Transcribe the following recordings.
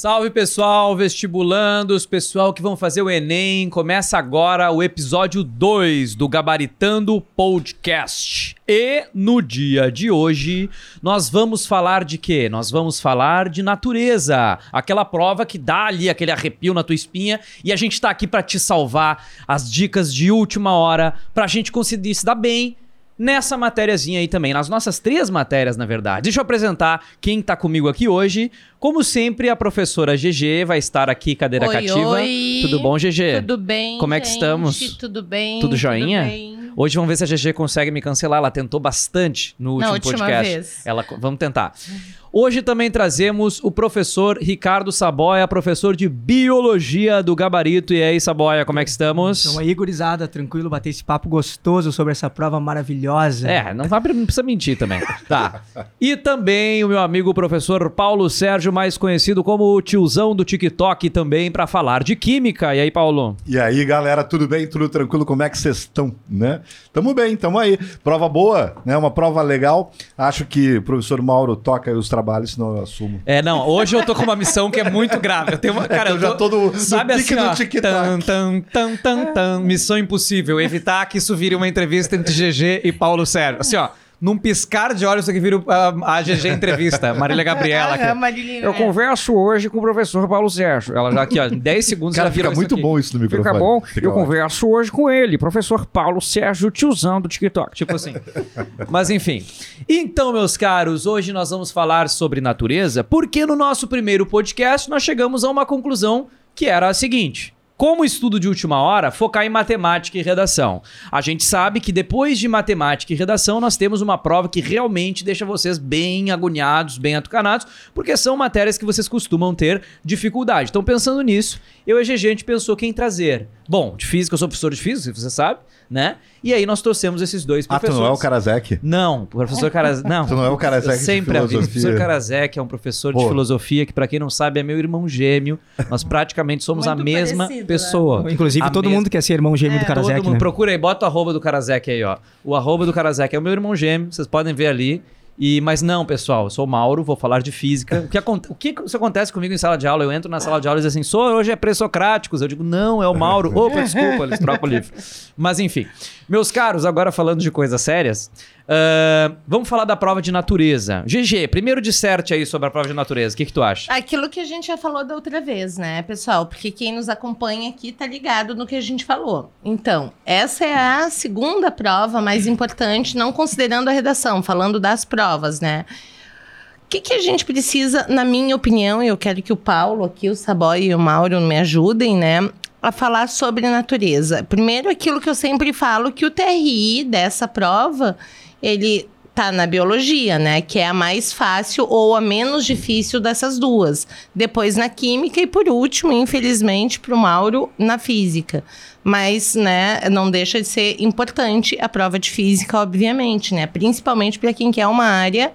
Salve pessoal, vestibulandos, pessoal que vão fazer o Enem. Começa agora o episódio 2 do Gabaritando Podcast. E no dia de hoje, nós vamos falar de quê? Nós vamos falar de natureza. Aquela prova que dá ali aquele arrepio na tua espinha e a gente tá aqui para te salvar as dicas de última hora pra gente conseguir se dar bem nessa matériazinha aí também, nas nossas três matérias, na verdade. Deixa eu apresentar quem tá comigo aqui hoje. Como sempre, a professora GG vai estar aqui, cadeira Oi, cativa. oi. Tudo bom, GG? Tudo bem? Como é que gente? estamos? Tudo bem? Tudo joinha? bem. Hoje vamos ver se a GG consegue me cancelar. Ela tentou bastante no último Na última podcast. vez. Ela, vamos tentar. Hoje também trazemos o professor Ricardo Saboia, professor de Biologia do Gabarito. E aí, Saboia, como é que estamos? Então aí, gurizada, tranquilo, bater esse papo gostoso sobre essa prova maravilhosa. É, não, vai, não precisa mentir também. Tá. E também o meu amigo professor Paulo Sérgio, mais conhecido como o tiozão do TikTok, também para falar de química. E aí, Paulo? E aí, galera, tudo bem? Tudo tranquilo? Como é que vocês estão, né? Tamo bem, tamo aí. Prova boa, né? Uma prova legal. Acho que o professor Mauro toca os trabalhos, senão eu assumo. É, não, hoje eu tô com uma missão que é muito grave. Eu tenho uma, cara, que eu já tô no- no sabe pique assim, ó, tan, tan, tan, tan, tan, missão impossível, evitar que isso vire uma entrevista entre GG e Paulo Sérgio. Assim, ó, num piscar de olhos isso aqui vira a, a GG entrevista, Marília Gabriela. Ah, aqui. Eu é. converso hoje com o professor Paulo Sérgio. Ela já aqui, ó, em 10 segundos Cara, já vira fica muito bom isso no microfone. Fica bom. Fica eu ótimo. converso hoje com ele, professor Paulo Sérgio, tiozão do TikTok. Tipo assim. Mas enfim. Então, meus caros, hoje nós vamos falar sobre natureza, porque no nosso primeiro podcast nós chegamos a uma conclusão que era a seguinte. Como estudo de última hora, focar em matemática e redação. A gente sabe que depois de matemática e redação, nós temos uma prova que realmente deixa vocês bem agoniados, bem atucanados, porque são matérias que vocês costumam ter dificuldade. Então, pensando nisso, eu e a GG, a gente pensou quem trazer. Bom, de física, eu sou professor de física, você sabe, né? E aí nós trouxemos esses dois Ah, tu professores. não é o Karasek? Não, o professor Karasek. Não, Tu não é o Karasek Eu de sempre a vi. O filosofia? professor Karasek é um professor de Pô. filosofia que, pra quem não sabe, é meu irmão gêmeo. Nós praticamente somos a Muito mesma parecido, né? pessoa. Inclusive, A todo mesma- mundo quer ser irmão gêmeo É, do Todo Karasek, mundo né? procura aí, bota o arroba do Karasek aí, ó. O arroba do Karasek é o meu irmão gêmeo, vocês podem ver ali. E, mas não, pessoal, eu sou o Mauro, vou falar de física. O que, o que isso acontece comigo em sala de aula? Eu entro na sala de aula e diz assim, sou, hoje é pré-socráticos. Eu digo, não, é o Mauro. Opa, desculpa, eles trocam o livro. Mas enfim. Meus caros, agora falando de coisas sérias, ah, vamos falar da prova de natureza. GG, primeiro disserte aí sobre a prova de natureza. O que, que tu acha? Aquilo que a gente já falou da outra vez, né, pessoal? Porque quem nos acompanha aqui tá ligado no que a gente falou. Então, essa é a segunda prova mais importante, não considerando a redação, falando das provas, né? O que, que a gente precisa, na minha opinião, e eu quero que o Paulo aqui, o Saboy e o Mauro me ajudem, né? A falar sobre natureza. Primeiro, aquilo que eu sempre falo, que o TRI dessa prova, ele tá na biologia, né? Que é a mais fácil ou a menos difícil dessas duas. Depois na química e por último, infelizmente, para o Mauro, na física. Mas, né, não deixa de ser importante a prova de física, obviamente, né? Principalmente para quem quer uma área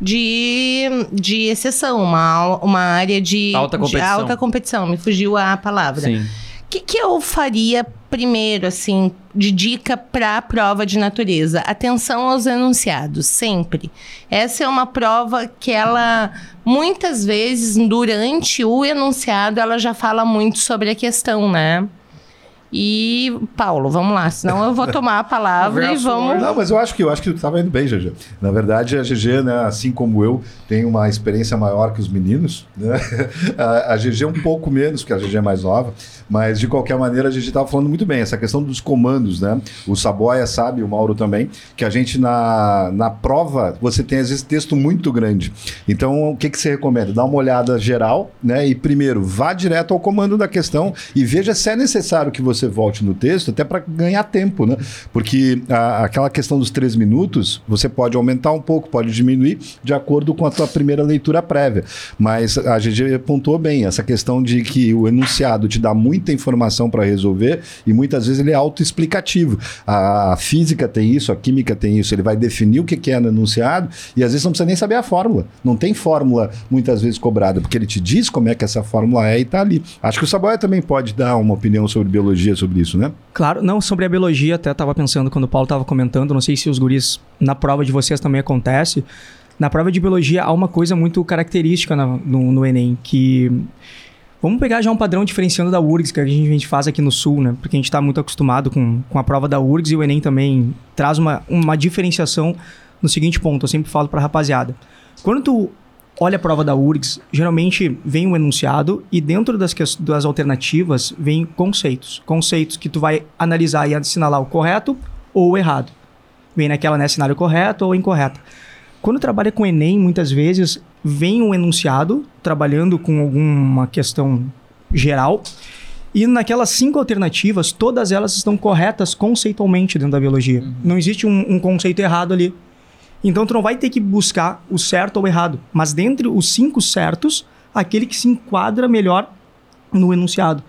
de, de exceção, uma, uma área de Alta de competição. alta competição. Me fugiu a palavra. Sim. O que, que eu faria primeiro, assim, de dica para a prova de natureza? Atenção aos enunciados, sempre. Essa é uma prova que ela, muitas vezes, durante o enunciado, ela já fala muito sobre a questão, né? E, Paulo, vamos lá, senão eu vou tomar a palavra e vamos. Não, mas eu acho que eu acho que tu estava indo bem, GG. Na verdade, a GG, né, assim como eu, tem uma experiência maior que os meninos. Né? A, a GG é um pouco menos, porque a GG é mais nova, mas de qualquer maneira a GG estava falando muito bem. Essa questão dos comandos, né? O Saboia sabe, o Mauro também, que a gente na, na prova você tem às vezes texto muito grande. Então, o que, que você recomenda? Dá uma olhada geral, né? E primeiro, vá direto ao comando da questão e veja se é necessário que você volte no texto, até para ganhar tempo, né? Porque a- aquela questão dos três minutos, você pode aumentar um pouco, pode diminuir, de acordo com a tua primeira leitura prévia. Mas a GG pontuou bem essa questão de que o enunciado te dá muita informação para resolver e muitas vezes ele é autoexplicativo. A, a física tem isso, a química tem isso. Ele vai definir o que que é no enunciado e às vezes não precisa nem saber a fórmula. Não tem fórmula muitas vezes cobrada, porque ele te diz como é que essa fórmula é e tá ali. Acho que o Saboia também pode dar uma opinião sobre biologia sobre isso, né? Claro, não, sobre a biologia, até tava pensando quando o Paulo tava comentando, não sei se os guris na prova de vocês também acontece. Na prova de biologia há uma coisa muito característica na- no, no Enem, que. Vamos pegar já um padrão diferenciando da URGS, que a gente, a gente faz aqui no Sul, né? Porque a gente está muito acostumado com, com a prova da URGS e o Enem também traz uma, uma diferenciação no seguinte ponto, eu sempre falo para rapaziada. Quando tu olha a prova da URGS, geralmente vem um enunciado e dentro das, das alternativas vem conceitos. Conceitos que tu vai analisar e assinalar o correto ou o errado. Vem naquela, né, cenário correto ou incorreto. Quando trabalha com Enem, muitas vezes vem um enunciado trabalhando com alguma questão geral e naquelas cinco alternativas, todas elas estão corretas conceitualmente dentro da biologia. Não existe um, um conceito errado ali. Então tu não vai ter que buscar o certo ou o errado, mas dentre os cinco certos, aquele que se enquadra melhor no enunciado.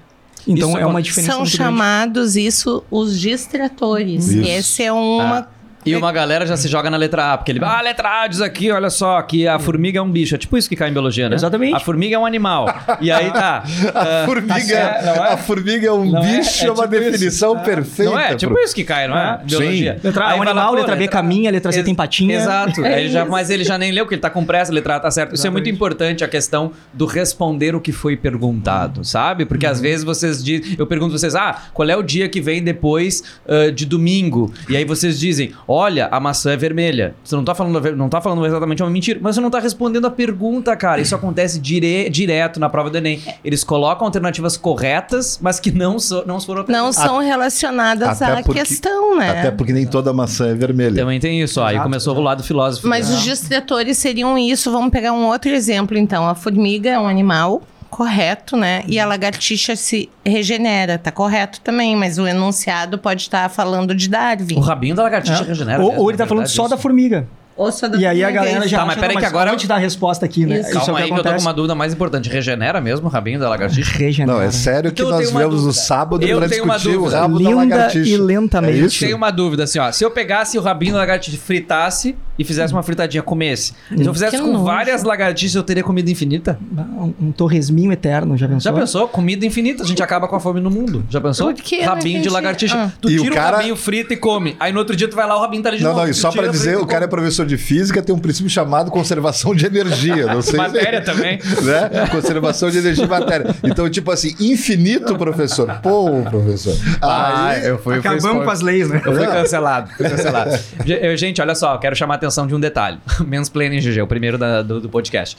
Então Isso é uma diferença São muito grande. chamados isso os distratores. Isso. Esse é uma. Ah, E uma galera já se joga na letra A, porque ele. Ah, letra A diz aqui, olha só, que a formiga é um bicho. É tipo isso que cai em biologia, né? Exatamente. A formiga é um animal. E aí tá. A ah, formiga, não é? a formiga é um Não é? bicho, É é, uma tipo isso. definição perfeita. Não é? Tipo pro- isso que cai, não é? É. Biologia. Letra A é um animal, letra B caminha, letra C tem patinha. Exato. É Ele já, isso. mas ele já nem leu, porque ele tá com pressa, letra A tá certo. Isso é muito importante, a questão do responder o que foi perguntado, sabe? Porque Uhum. às vezes vocês dizem. Eu pergunto vocês, ah, qual é o dia que vem depois ah, de domingo? E aí vocês dizem, olha, a maçã é vermelha. Você não tá falando, não tá falando exatamente uma mentira, mas você não tá respondendo a pergunta, cara. Isso acontece dire- direto na prova do Enem. Eles colocam alternativas corretas, mas que não, so, não foram Não são relacionadas até à porque- questão, né? Até porque nem toda maçã é vermelha. Também tem isso, ó. Aí começou o lado filósofo. Mas né? os distratores seriam isso. Vamos pegar um outro exemplo, então. A formiga é um animal, correto, né? E a lagartixa se regenera, tá correto também, mas o enunciado pode estar falando de Darwin. O rabinho da lagartixa É. regenera. Ou, mesmo, ou ele tá é falando só isso. da formiga. Ou só da E aí a galera já Tá, mas peraí não, que agora- eu vou te dar a resposta aqui, né? Isso. Isso é o Calma que aí que eu tô com uma dúvida mais importante. Regenera mesmo o rabinho da lagartixa? Regenera. Não, é sério que Então eu nós viemos no dúvida. sábado Eu pra tenho uma discutir o dúvida. rabo da Linda lagartixa. e lentamente. É isso? Tenho uma dúvida, assim, ó. Se eu pegasse o rabinho da lagartixa, fritasse e fizesse uma fritadinha, comesse. Se eu fizesse Que com nojo. várias lagartixas, eu teria comida infinita? Um, um torresminho eterno, já pensou? Já pensou? Comida infinita. A gente acaba com a fome no mundo. Já pensou? Por quê? Não Rabinho de lagartixa. Ah. Tu E o tira o, cara- rabinho, frita e come. Aí no outro dia tu vai lá, o rabinho tá ali de Não, novo. não, e Tu só pra dizer, e o cara é professor de física, tem um princípio chamado conservação de energia. Não sei Matéria também. Né? Conservação de energia e matéria. Então, tipo assim, infinito, professor. Pô, professor. Ah, Aí, eu fui, eu fui Acabamos expor- com as leis, né? Eu fui cancelado, fui cancelado. Ge- eu, Gente, olha só, eu quero chamar a atenção de um detalhe. Mansplaining GG, o primeiro da- do, do podcast.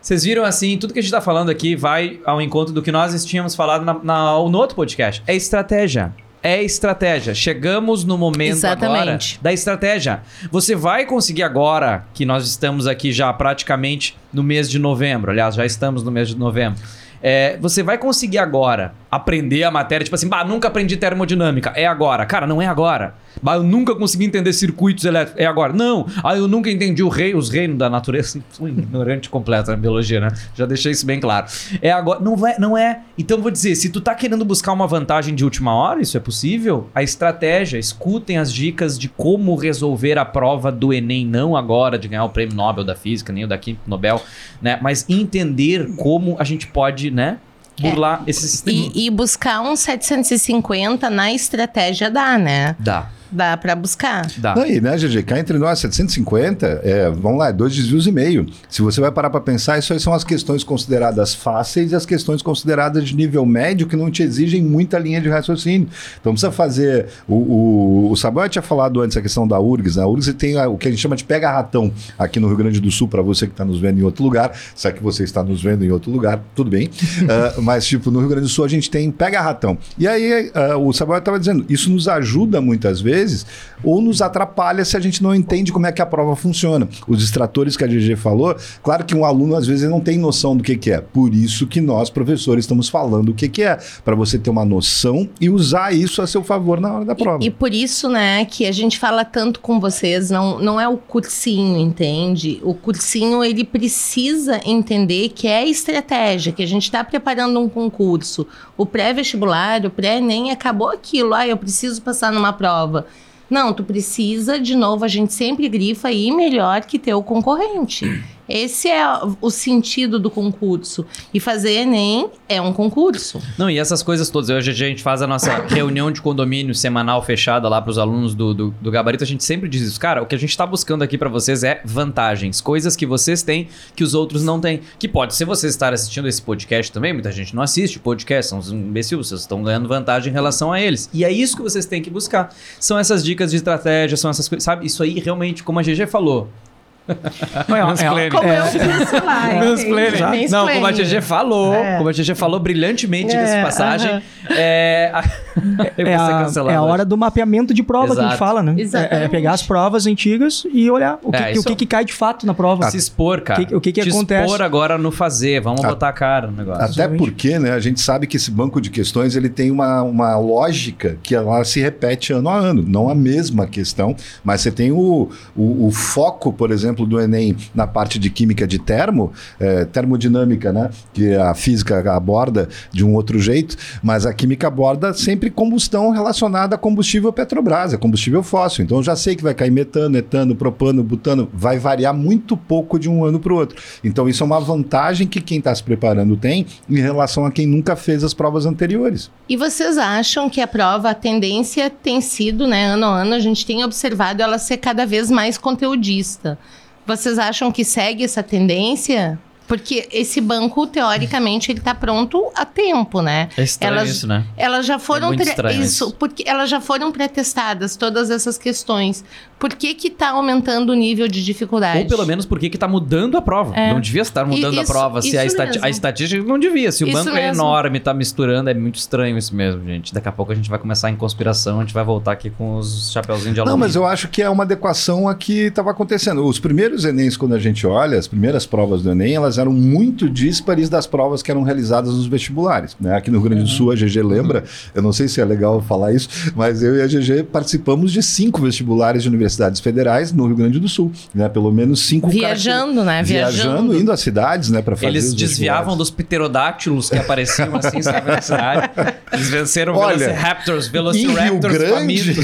Vocês viram assim, tudo que a gente tá falando aqui vai ao encontro do que nós tínhamos falado na, na- no outro podcast. É estratégia. É estratégia. Chegamos no momento Exatamente. agora da estratégia. Você vai conseguir agora, que nós estamos aqui já praticamente no mês de novembro. Aliás, já estamos no mês de novembro. É, você vai conseguir agora aprender a matéria, tipo assim, bah, nunca aprendi termodinâmica, é agora. Cara, não é agora. Bah, eu nunca consegui entender circuitos elétricos, é agora. Não, ah, eu nunca entendi rei, os reinos da natureza. Sou ignorante completo na biologia, né? Já deixei isso bem claro. É agora, não é, não é. Então vou dizer, se tu tá querendo buscar uma vantagem de última hora, isso é possível. A estratégia, escutem as dicas de como resolver a prova do ENEM, não agora de ganhar o prêmio Nobel da Física, nem o da Química Nobel, né? Mas entender como a gente pode, né? Burlar esse sistema. E, e buscar um 750 na estratégia dá, né? Dá, Dá pra buscar. dá. Aí, né, GG? Cá entre nós, 750, é, vamos lá, é dois desvios e meio. Se você vai parar para pensar, isso aí são as questões consideradas fáceis e as questões consideradas de nível médio que não te exigem muita linha de raciocínio. Então precisa fazer. O, o, o Samuel tinha falado antes a questão da URGS. né? A URGS tem a- o que a gente chama de pega-ratão aqui no Rio Grande do Sul, para você que está nos vendo em outro lugar. Se é que você está nos vendo em outro lugar, tudo bem. Ah, mas, tipo, no Rio Grande do Sul a gente tem pega-ratão. E aí ah, o Samuel estava dizendo, isso nos ajuda muitas vezes ou nos atrapalha se a gente não entende como é que a prova funciona. Os distratores que a GG falou, claro que um aluno às vezes não tem noção do que, que é. Por isso que nós, professores, estamos falando o que, que é, para você ter uma noção e usar isso a seu favor na hora da prova. E, e por isso, né, que a gente fala tanto com vocês, não, não é o cursinho, entende? O cursinho, ele precisa entender que é estratégia, que a gente está preparando um concurso. O pré-vestibular, o pré-ENEM, acabou aquilo. Ah, eu preciso passar numa prova. Não, tu precisa, de novo, a gente sempre grifa aí melhor que teu concorrente. Esse é o sentido do concurso. E fazer Enem é um concurso. Não, e essas coisas todas. Hoje a gente faz a nossa reunião de condomínio semanal fechada lá para os alunos do, do, do, gabarito. A gente sempre diz isso. Cara, o que a gente está buscando aqui para vocês é vantagens. Coisas que vocês têm que os outros não têm. Que pode ser vocês estarem assistindo esse podcast também. Muita gente não assiste podcast, são uns imbecis. Vocês estão ganhando vantagem em relação a eles. E é isso que vocês têm que buscar. São essas dicas de estratégia, são essas coisas. Sabe? Isso aí realmente, como a GG falou é, como eu disse lá. Não, como a GG falou, é. como a GG falou brilhantemente nessa é, passagem, uh -huh. é, a, é, a, é a hora do mapeamento de prova Exato. que a gente fala, né? É, é, pegar as provas antigas e olhar o que, é, o que, que, cai de fato na prova. Se expor, cara. O que, o que, que Se acontece. expor agora no fazer, vamos a, botar a cara no negócio. Até porque, né, a gente sabe que esse banco de questões ele tem uma, uma lógica que ela se repete ano a ano, não a mesma questão, mas você tem o, o, o foco, por exemplo, do Enem na parte de química de termo, é, termodinâmica, né? Que a física aborda de um outro jeito, mas a química aborda sempre combustão relacionada a combustível Petrobras, é combustível fóssil. Então já sei que vai cair metano, etano, propano, butano, vai variar muito pouco de um ano para o outro. Então isso é uma vantagem que quem está se preparando tem em relação a quem nunca fez as provas anteriores. E vocês acham que a prova, a tendência tem sido, né, ano a ano, a gente tem observado ela ser cada vez mais conteudista. Vocês acham que segue essa tendência? Porque esse banco, teoricamente, ele está pronto a tempo, né? É estranho elas, isso, né? Elas já foram... É isso, isso, porque elas já foram pré-testadas, todas essas questões. Por que que tá aumentando o nível de dificuldade? Ou pelo menos por que que tá mudando a prova. É. Não devia estar mudando isso, a prova. Se a, estati a, estatística não devia. Se o isso banco é mesmo. é enorme, tá misturando, é muito estranho isso mesmo, gente. Daqui a pouco a gente vai começar em conspiração, a gente vai voltar aqui com os chapeuzinhos de aluno. Não, mas eu acho que é uma adequação a que estava acontecendo. Os primeiros Enems, quando a gente olha, as primeiras provas do Enem, elas eram muito díspares das provas que eram realizadas nos vestibulares. Né? Aqui no Rio Grande do Sul, a GG lembra, eu não sei se é legal falar isso, mas eu e a GG participamos de cinco vestibulares de universidades federais no Rio Grande do Sul. Né? Pelo menos cinco Viajando, né? Viajando, Viajando, indo às cidades, né? Para fazer Eles desviavam dos pterodáctilos que apareciam assim na cidade. Eles venceram Olha, Velociraptors, Velociraptors Grande,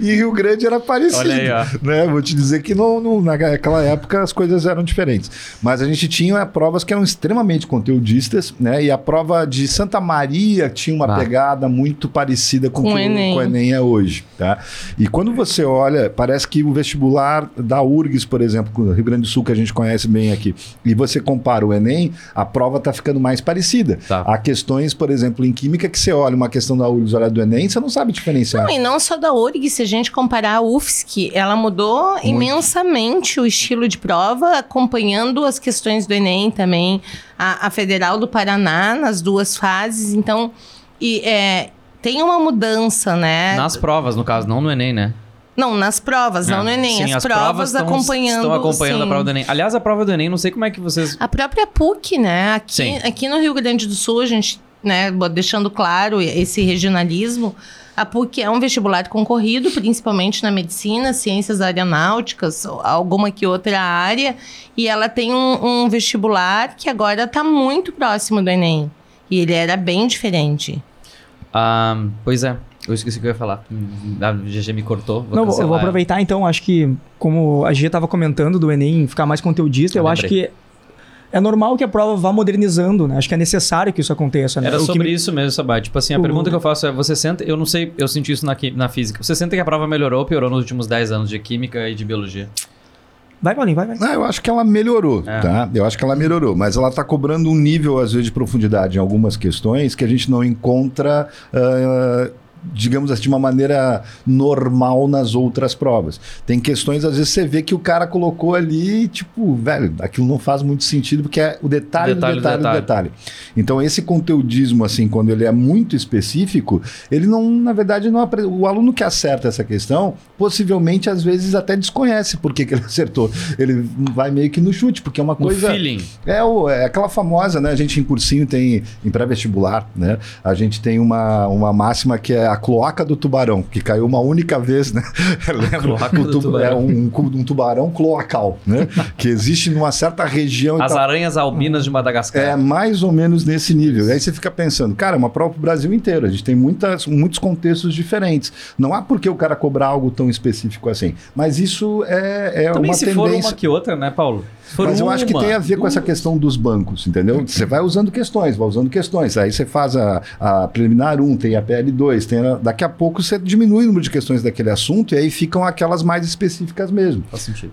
em Rio Grande era parecido. Olha aí, ó. Né? Vou te dizer que não, não, naquela época as coisas eram diferentes. Mas a gente tinha provas que eram extremamente conteudistas, né? E a prova de Santa Maria tinha uma ah. pegada muito parecida com, com o que Enem. o Enem é hoje, tá? E quando você olha, parece que o vestibular da URGS, por exemplo, do Rio Grande do Sul, que a gente conhece bem aqui, e você compara o Enem, a prova está ficando mais parecida. Tá. Há questões, por exemplo, em química, que você olha uma questão da URGS, olha do Enem, você não sabe diferenciar. Não, e não só da URGS, se a gente comparar a UFSC, ela mudou Muito. imensamente o estilo de prova, acompanhando as questões do Enem também, a, a Federal do Paraná, nas duas fases, então... E, é, tem uma mudança, né? Nas provas, no caso, não no Enem, né? Não, nas provas, é. não no Enem. Sim, as, as provas, provas acompanhando. Estão acompanhando sim. a prova do Enem. Aliás, a prova do Enem, não sei como é que vocês. A própria PUC, né? Aqui, aqui no Rio Grande do Sul, a gente, né, deixando claro esse regionalismo. A PUC é um vestibular concorrido, principalmente na medicina, ciências aeronáuticas, alguma que outra área. E ela tem um, um vestibular que agora está muito próximo do Enem. E ele era bem diferente. Ah, pois é. Eu esqueci o que eu ia falar. A GG me cortou. Vou Não, eu vou aproveitar então. Acho que, como a GG estava comentando do Enem ficar mais conteudista, eu, eu acho que é normal que a prova vá modernizando, né? Acho que é necessário que isso aconteça, né? Era o sobre me... isso mesmo, Sabat. Tipo assim, a o... pergunta que eu faço é: você senta. Eu não sei, eu senti isso na, na física. Você sente que a prova melhorou ou piorou nos últimos 10 anos de química e de biologia? Vai, Paulinho, vai, vai. Não, eu acho que ela melhorou, é. tá? Eu acho que ela melhorou, mas ela está cobrando um nível, às vezes, de profundidade em algumas questões que a gente não encontra. Uh, digamos assim, de uma maneira normal nas outras provas. Tem questões, às vezes, você vê que o cara colocou ali, tipo, velho, aquilo não faz muito sentido, porque é o detalhe, detalhe do detalhe, detalhe do detalhe. Então, esse conteudismo, assim, quando ele é muito específico, ele não, na verdade, não o aluno que acerta essa questão, possivelmente, às vezes, até desconhece por que, que ele acertou. Ele vai meio que no chute, porque é uma coisa... O feeling. É, o, é aquela famosa, né? A gente em cursinho tem, em pré-vestibular, né? A gente tem uma, uma máxima que é a cloaca do tubarão, que caiu uma única vez, né? Lembra? O tu, é um, um, tubarão cloacal, né? que existe numa certa região. As aranhas albinas de Madagascar. É mais ou menos nesse nível. E aí você fica pensando, cara, é uma prova para o Brasil inteiro. A gente tem muitas, muitos contextos diferentes. Não há por que o cara cobrar algo tão específico assim. Mas isso é, é Também uma se tendência. for uma que outra, né, Paulo? For Mas eu acho que uma, tem a ver com essa questão dos bancos, entendeu? Você vai usando questões, vai usando questões. Aí você faz a, a preliminar 1, tem a PL2, tem a- daqui a pouco você diminui o número de questões daquele assunto e aí ficam aquelas mais específicas mesmo. Faz sentido.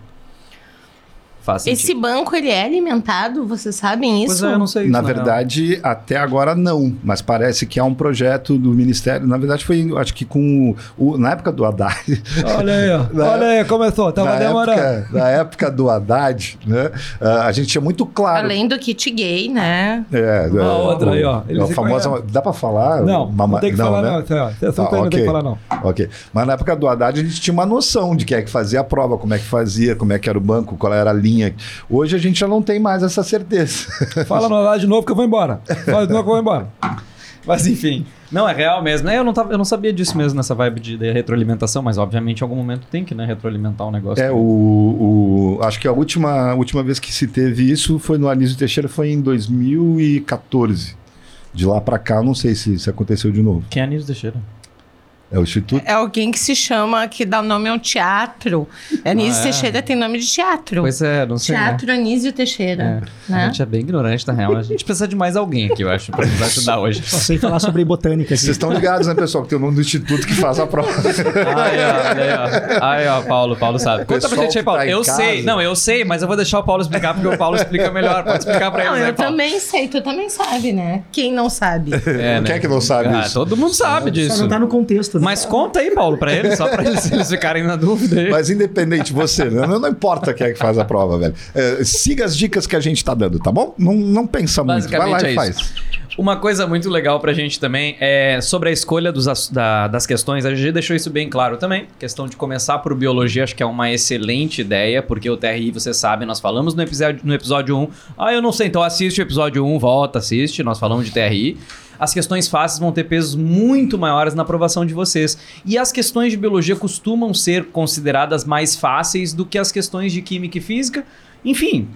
Faz sentido. Esse banco, ele é alimentado? Vocês sabem Pois isso? é, eu não sei Na isso, real. verdade, até agora não, mas parece que há um projeto do Ministério. Na verdade, foi, acho que com o, na época do Haddad. Olha aí. Na- Olha aí, começou. Tava na, demorando. época, na época do Haddad, né? ah, a gente tinha muito claro. Além do kit gay, né? É, Uma é, outra aí, ó. é Ele a famosa, conhece. dá pra falar? Não, Mama- não tem que falar né? não. Tá, aí não tem ok. que falar não. Ok. Mas na época do Haddad a gente tinha uma noção de quem é que fazia a prova, como é que fazia, como é que era o banco, qual era a linha. Hoje a gente já não tem mais essa certeza. Fala no lá de novo que eu vou embora. Fala de novo que eu vou embora. Mas enfim. Não, é real mesmo. né? Eu não, tava, eu não sabia disso mesmo nessa vibe de, de retroalimentação, mas obviamente em algum momento tem que né, retroalimentar o negócio. É, o, o- acho que a última, última vez que se teve isso foi no Anísio Teixeira, foi em 2014. De lá pra cá, não sei se, se aconteceu de novo. Quem é Anísio Teixeira? É o Instituto. É alguém que se chama, que dá nome ao teatro. Anísio Ah, é? Teixeira tem nome de teatro. Pois é, não sei. né? Teatro Anísio Teixeira. A Né? gente é bem ignorante, na real. A gente precisa de mais alguém aqui, eu acho, pra nos ajudar hoje. Só sei falar sobre botânica. Vocês Assim. estão ligados, né, pessoal? Que tem o nome do instituto que faz a prova. Aí, ó, aí, ó. Aí, ó, Paulo, Paulo sabe. Conta pra gente aí, Paulo. tá eu casa. sei, não, eu sei, mas eu vou deixar o Paulo explicar, porque o Paulo explica melhor. Pode explicar pra Não, eles eu Paulo. também sei, tu também sabe, né? Quem não sabe? É, Quem é que não sabe ah, isso? Todo mundo sabe Só disso. não tá no contexto. Mas conta aí, Paulo, pra eles, só pra eles, eles ficarem na dúvida aí. Mas independente, você, né? não, não importa quem é que faz a prova, velho. É, siga as dicas que a gente tá dando, tá bom? Não, não pensa muito. Vai lá Basicamente e é faz. isso. Uma coisa muito legal pra gente também é sobre a escolha dos da- das questões. A GG deixou isso bem claro também. Questão de começar por biologia, acho que é uma excelente ideia, porque o TRI, você sabe, nós falamos no episódio, no episódio 1. Ah, eu não sei, então assiste o episódio 1, volta, assiste. Nós falamos de TRI. As questões fáceis vão ter pesos muito maiores na aprovação de vocês. E as questões de biologia costumam ser consideradas mais fáceis do que as questões de química e física. Enfim,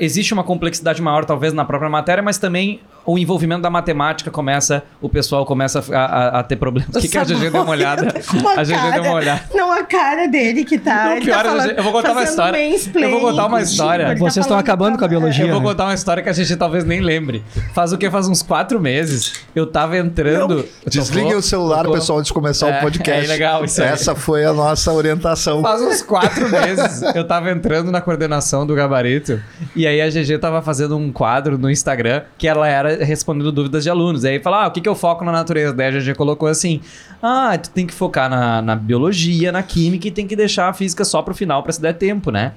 existe uma complexidade maior talvez na própria matéria, mas também o envolvimento da matemática começa, o pessoal começa a, a- a ter problemas. O que, que a GG deu uma olhada? A GG deu uma olhada. Não, a cara dele que tá. Não, ele pior, tá eu falando- vou contar uma história. Eu vou contar uma história. tá Vocês estão falando acabando com a biologia. Eu vou contar uma história que a gente talvez nem lembre. Faz o que? Faz uns quatro meses. Eu tava entrando. Desliguem o celular, tocou. pessoal, antes de começar É, o podcast. é legal isso aí. Essa foi a nossa orientação. Faz uns quatro meses eu tava entrando na coordenação do gabarito e aí a GG tava fazendo um quadro no Instagram que ela era respondendo dúvidas de alunos. Aí fala, ah, o que, que eu foco na natureza? Daí a GG colocou assim: ah, tu tem que focar na, na biologia, na química e tem que deixar a física só pro final pra se der tempo, né?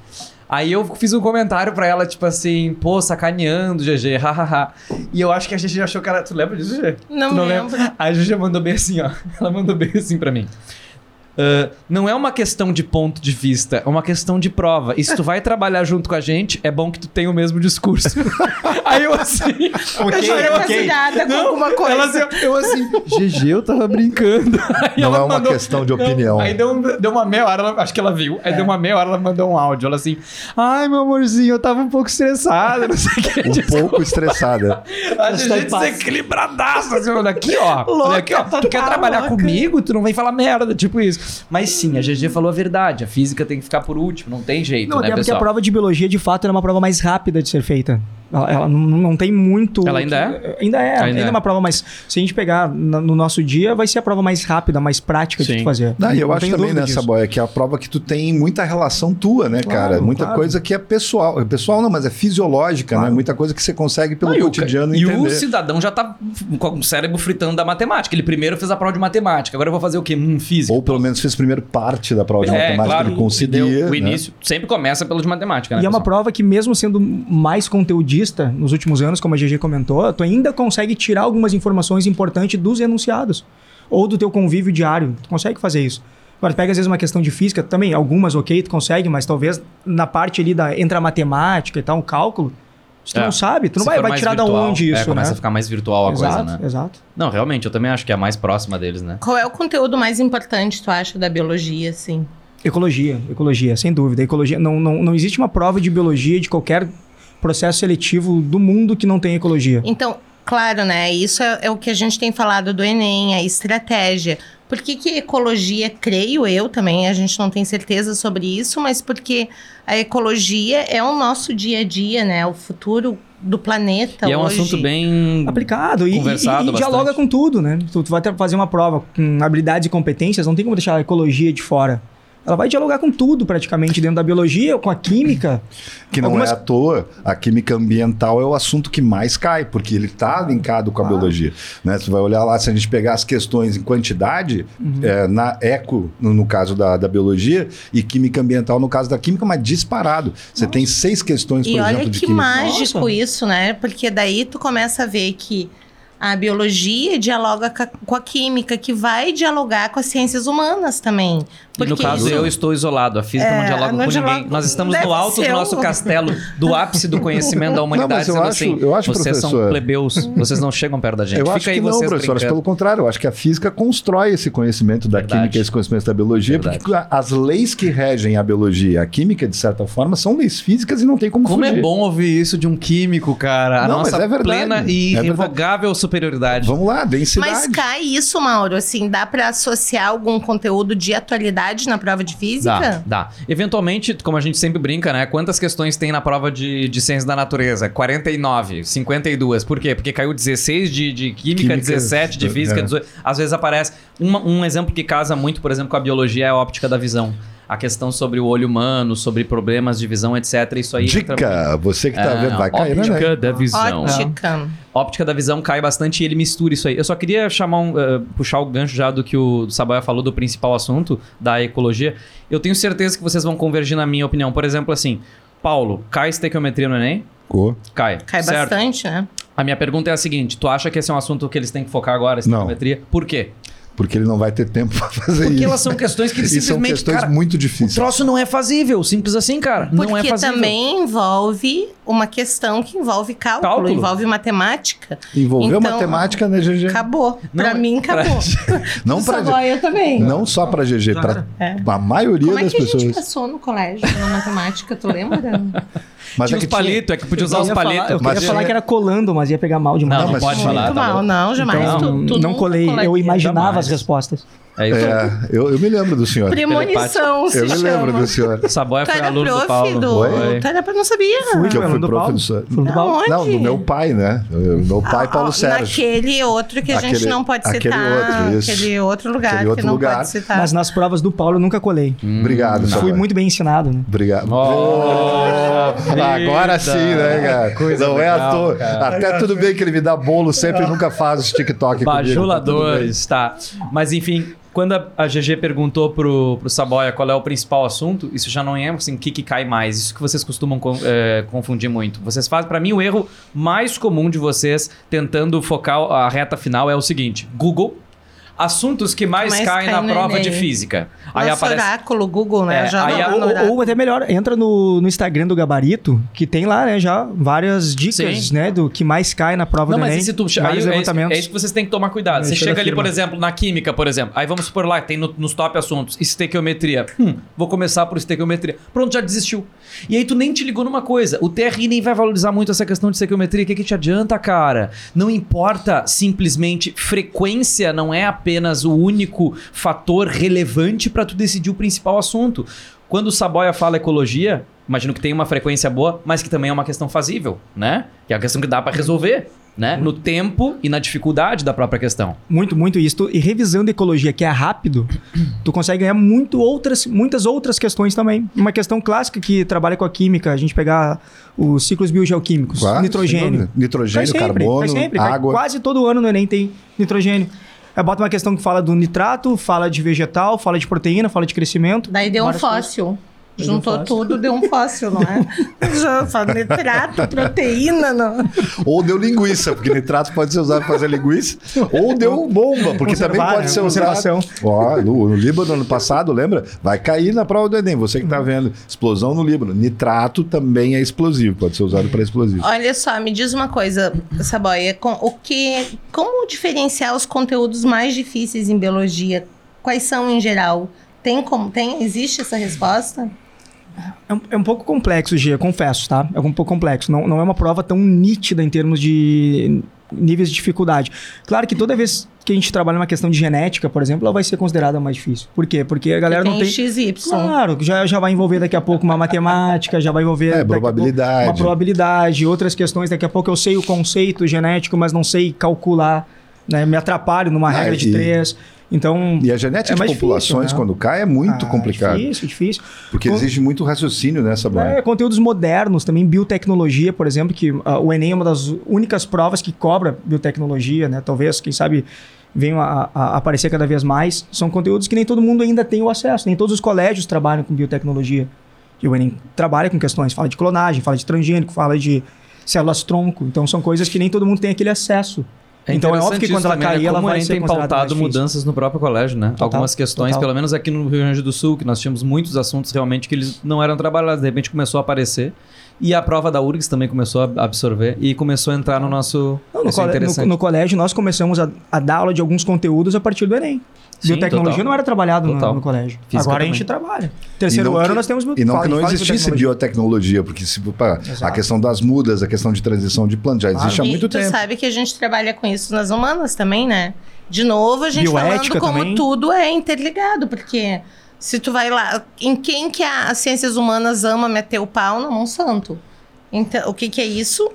Aí eu fiz um comentário pra ela, tipo assim, pô, sacaneando, GG, hahaha. E eu acho que a GG achou que era. Tu lembra disso, GG? Não tu lembro. Aí a GG mandou bem assim, ó. Ela mandou bem assim pra mim. Ah, não é uma questão de ponto de vista, é uma questão de prova. E se tu vai trabalhar junto com a gente, é bom que tu tenha o mesmo discurso. Aí eu assim. Eu chorei fascinada com alguma coisa. Ela assim, eu assim, GG, eu tava brincando. Aí Não é uma mandou- questão de Não, opinião. Aí deu, deu uma meia hora, ela- acho que ela viu. Aí deu uma meia hora, ela mandou um áudio. Ela assim, ai, meu amorzinho, eu tava um pouco estressada, não sei o que. Um pouco estressada. A gente em paz. desequilibradaço, assim, olha aqui, ó. olha aqui, ó. Tu quer trabalhar louca. comigo? Tu não vem falar merda, tipo isso. Mas sim, a GG falou a verdade. A física tem que ficar por último, não tem jeito, Não, né, até porque pessoal? a prova de biologia, de fato, era uma prova mais rápida de ser feita. Ela, ela não, tem muito. Ela ainda é? Ainda é. Ainda Ainda, é. é uma prova mais. Se a gente pegar no nosso dia, vai ser a prova mais rápida, mais prática Sim. de tu fazer. Não, e eu Não acho também nessa disso. boia que é a prova que tu tem muita relação tua, né, Claro, cara? Muita claro. coisa que é pessoal. Pessoal não, mas é fisiológica, Claro. né? Muita coisa que você consegue pelo Não, e o cotidiano ca- e entender. o cidadão já tá com o cérebro fritando da matemática. Ele primeiro fez a prova de matemática, agora eu vou fazer o quê? Hum, física. Ou pelo menos fez primeiro parte da prova de é, matemática claro, que ele conseguia. O né? início sempre começa pelo de matemática, né? E é uma pessoal? prova que, mesmo sendo mais conteudista nos últimos anos, como a GG comentou, tu ainda consegue tirar algumas informações importantes dos enunciados. Ou do teu convívio diário. Tu consegue fazer isso. Agora, pega às vezes uma questão de física, também, algumas ok, tu consegue, mas talvez na parte ali da, entre a matemática e tal, o cálculo, se tu É. não sabe, tu não Se vai, vai tirar da virtual, onde é, isso, começa né? a ficar mais virtual a exato, coisa, né? exato. Não, realmente, eu também acho que é a mais próxima deles, né? Qual é o conteúdo mais importante, tu acha, da biologia, assim? Ecologia, ecologia, sem dúvida. Ecologia, não, não, não existe uma prova de biologia de qualquer processo seletivo do mundo que não tem ecologia. Então, Claro, né? Isso é, é o que a gente tem falado do Enem, a estratégia. Por que, que ecologia, creio eu também, a gente não tem certeza sobre isso, mas porque a ecologia é o nosso dia a dia, né? O futuro do planeta E é um hoje. assunto bem aplicado e, e, Conversado e dialoga bastante. com tudo, né? Tu, tu vai ter- fazer uma prova com habilidades e competências, não tem como deixar a ecologia de fora. Ela vai dialogar com tudo praticamente dentro da biologia, com a química. Que não Algumas- é à toa, a química ambiental é o assunto que mais cai, porque ele está linkado com a Claro. biologia. Né? Você vai olhar lá, se a gente pegar as questões em quantidade, Uhum. é, na eco, no, no caso da, da biologia, e química ambiental no caso da química, mas disparado. Você tem seis questões, por E olha exemplo, de que química. mágico Nossa. isso, né? Porque daí tu começa a ver que a biologia dialoga com a química, que vai dialogar com as ciências humanas também. E Porque no caso, isso- eu estou isolado. A física não É, dialoga não com dialoga- ninguém. Nós estamos deve no alto do nosso um- castelo, do ápice do conhecimento da humanidade. mas eu acho- assim, eu acho, vocês são professor- plebeus, vocês não chegam perto da gente. Eu Fica acho aí que não, vocês professor. Acho pelo contrário. Eu acho que a física constrói esse conhecimento da Verdade. química, esse conhecimento da biologia, Verdade. porque as leis que regem a biologia e a química, de certa forma, são leis físicas e não tem como, Como fugir. é bom ouvir isso de um químico, cara. A Não, mas nossa é verdade. plena e É verdade. irrevogável superioridade. Vamos lá, densidade. Mas cai isso, Mauro, assim, dá pra associar algum conteúdo de atualidade na prova de física? Dá, dá. Eventualmente, como a gente sempre brinca, né? Quantas questões tem na prova de, de ciência da natureza? 49, 52. Por quê? Porque caiu 16 de, de química, Química, 17 de física, é. 18. Às vezes aparece. Uma- um exemplo que casa muito, por exemplo, com a biologia é a óptica da visão. A questão sobre o olho humano, sobre problemas de visão, etc. Isso aí. entra Dica, você que tá É, vendo, vai cair, né? óptica da visão. Ótica. Óptica da visão cai bastante e ele mistura isso aí. Eu só queria chamar um, eh, puxar o gancho já do que o Saboia falou do principal assunto da ecologia. Eu tenho certeza que vocês vão convergir na minha opinião. Por exemplo, assim, Paulo, cai estequiometria no Enem? Cai. Cai certo? bastante, né? A minha pergunta é a seguinte: tu acha que esse é um assunto que eles têm que focar agora, estequiometria? Por quê? Porque ele não vai ter tempo pra fazer Porque isso. elas são questões que E são simplesmente, questões cara, muito o difíceis. troço não é fazível, simples assim, cara. Porque não é fazível. também envolve uma questão que envolve cálculo, Cálculo. envolve matemática. Envolveu Então, matemática, né, GG? Acabou. Pra é- mim, acabou. Não pra Saboia também. Não só pra GG, pra É. a maioria Como é das que a pessoas. gente passou no colégio na matemática, tu lembra? Mas Tinha é os tinha- palitos, é que podia usar os falar- palitos. eu queria Mas- falar que era colando, mas ia pegar mal demais. Não, não mas pode tinha- falar. Muito tá mal, não, jamais. Então, tu, tu não nunca colei. Eu imaginava Jamais. as respostas. É isso. É, eu, eu me lembro do senhor. Premonição, se Eu me lembro do senhor. Saboia Tu foi aluno do prof Paulo. do... Oi? Tu era pra não sabia. Fui, Que eu foi fui do prof Paulo. do Paulo. Não, do meu pai, né? Meu pai, Ah, Paulo Sérgio. Naquele outro que a gente Aquele- não pode aquele citar. outro, isso. Aquele outro lugar Aquele outro que não lugar. pode citar. Mas nas provas do Paulo eu nunca colei. Obrigado, Fui muito bem ensinado, né? Obrigado. Oh, Oh, agora sim, né, cara? Coisa não é à legal, toa. cara. Até tudo bem que ele me dá bolo sempre e nunca faz os TikTok comigo. tá. Bajuladores, tá. Mas enfim, quando a, a GG perguntou pro, pro Saboia qual é o principal assunto, isso já não é assim, o que, que cai mais. Isso que vocês costumam con- é, confundir muito. Vocês fazem, para mim, o erro mais comum de vocês tentando focar a reta final é o seguinte: Google. Assuntos que mais, mais caem cai na prova de Enem. física. Aí Nosso aparece. oráculo, Google, né? É, Já aí lá a- no Ou, ou até melhor, entra no, no Instagram do Gabarito, que tem lá, né, já várias dicas, Sim. né, do que mais cai na prova Não, do mas Enem. e se tu. Aí, é, isso, levantamentos. é isso que vocês têm que tomar cuidado. Você chega ali, por exemplo, na química, por exemplo. Aí vamos supor lá, tem no- nos top assuntos, estequiometria. Hum, vou começar por estequiometria. Pronto, já desistiu. E aí tu nem te ligou numa coisa. O TRI nem vai valorizar muito essa questão de estequiometria. O que, que te adianta, cara? Não importa simplesmente frequência, não é apenas o único fator relevante para tu decidir o principal assunto. Quando o Saboia fala ecologia, imagino que tem uma frequência boa, mas que também é uma questão fazível, né? Que é uma questão que dá para resolver, né? No tempo e na dificuldade da própria questão. Muito, muito isso. E revisando ecologia, que é rápido, tu consegue ganhar muito outras, muitas outras questões também. Uma questão clássica que trabalha com a química, a gente pegar os ciclos biogeoquímicos, Claro, nitrogênio. Nitrogênio, sempre, carbono, sempre, água. Quase todo ano no Enem tem nitrogênio. Aí bota uma questão que fala do nitrato, fala de vegetal, fala de proteína, fala de crescimento. Daí deu um Várias coisas. Um Juntou tudo, deu um fóssil, não é? Já fala nitrato, proteína, não. Ou deu linguiça, porque nitrato pode ser usado para fazer linguiça. Ou deu bomba, porque também Conservar, pode né? ser usado. Ó, no, no Líbano, ano passado, lembra? Vai cair na prova do Enem. Você que tá vendo. Explosão no Líbano. Nitrato também é explosivo, pode ser usado para explosivo. Olha só, me diz uma coisa, Saboia. com- o que, como diferenciar os conteúdos mais difíceis em biologia? Quais são em geral? Tem como? Tem? Existe essa resposta? É um, é um pouco complexo, Gia, confesso, tá? É um pouco complexo. Não, não é uma prova tão nítida em termos de níveis de dificuldade. Claro que toda vez que a gente trabalha uma questão de genética, por exemplo, ela vai ser considerada mais difícil. Por quê? Porque a galera tem não tem. XY. Claro, já, já vai envolver daqui a pouco uma matemática, já vai envolver. É, probabilidade. Uma probabilidade, outras questões. Daqui a pouco eu sei o conceito genético, mas não sei calcular. Né? Me atrapalho numa Ah, regra de e- três. Então. E a genética é de populações, difícil, né? quando cai, é muito Ah, complicado. Difícil, difícil. Porque Com- exige muito raciocínio nessa É, banha. conteúdos modernos, também biotecnologia, por exemplo, que ah, o Enem é uma das únicas provas que cobra biotecnologia, né? Talvez, quem sabe, venham a, a aparecer cada vez mais. São conteúdos que nem todo mundo ainda tem o acesso, nem todos os colégios trabalham com biotecnologia. E o Enem trabalha com questões, fala de clonagem, fala de transgênico, fala de células-tronco. Então são coisas que nem todo mundo tem aquele acesso. Então é óbvio que quando ela cair, né? ela vai gente ser pautado mudanças no próprio colégio, né? Total, Algumas questões, total. pelo menos aqui no Rio Grande do Sul, que nós tínhamos muitos assuntos realmente que eles não eram trabalhados, de repente começou a aparecer. E a prova da URGS também começou a absorver e começou a entrar no nosso. Não, no, é cole- no- interessante. no colégio, nós começamos a, a dar aula de alguns conteúdos a partir do Enem. Sim, Biotecnologia total. não era trabalhado no, no colégio. Física Agora a também. gente trabalha. Terceiro não ano que- nós temos E não fala- que não existisse biotecnologia. biotecnologia, porque se, pá, a questão das mudas, a questão de transição de planta, já existe há e muito tu tempo. sabe que a gente trabalha com isso nas humanas também, né? De novo, a gente Bioética falando como também. tudo é interligado, porque se tu vai lá, em quem que a- as ciências humanas ama meter o pau na Monsanto? Então, o que que é isso?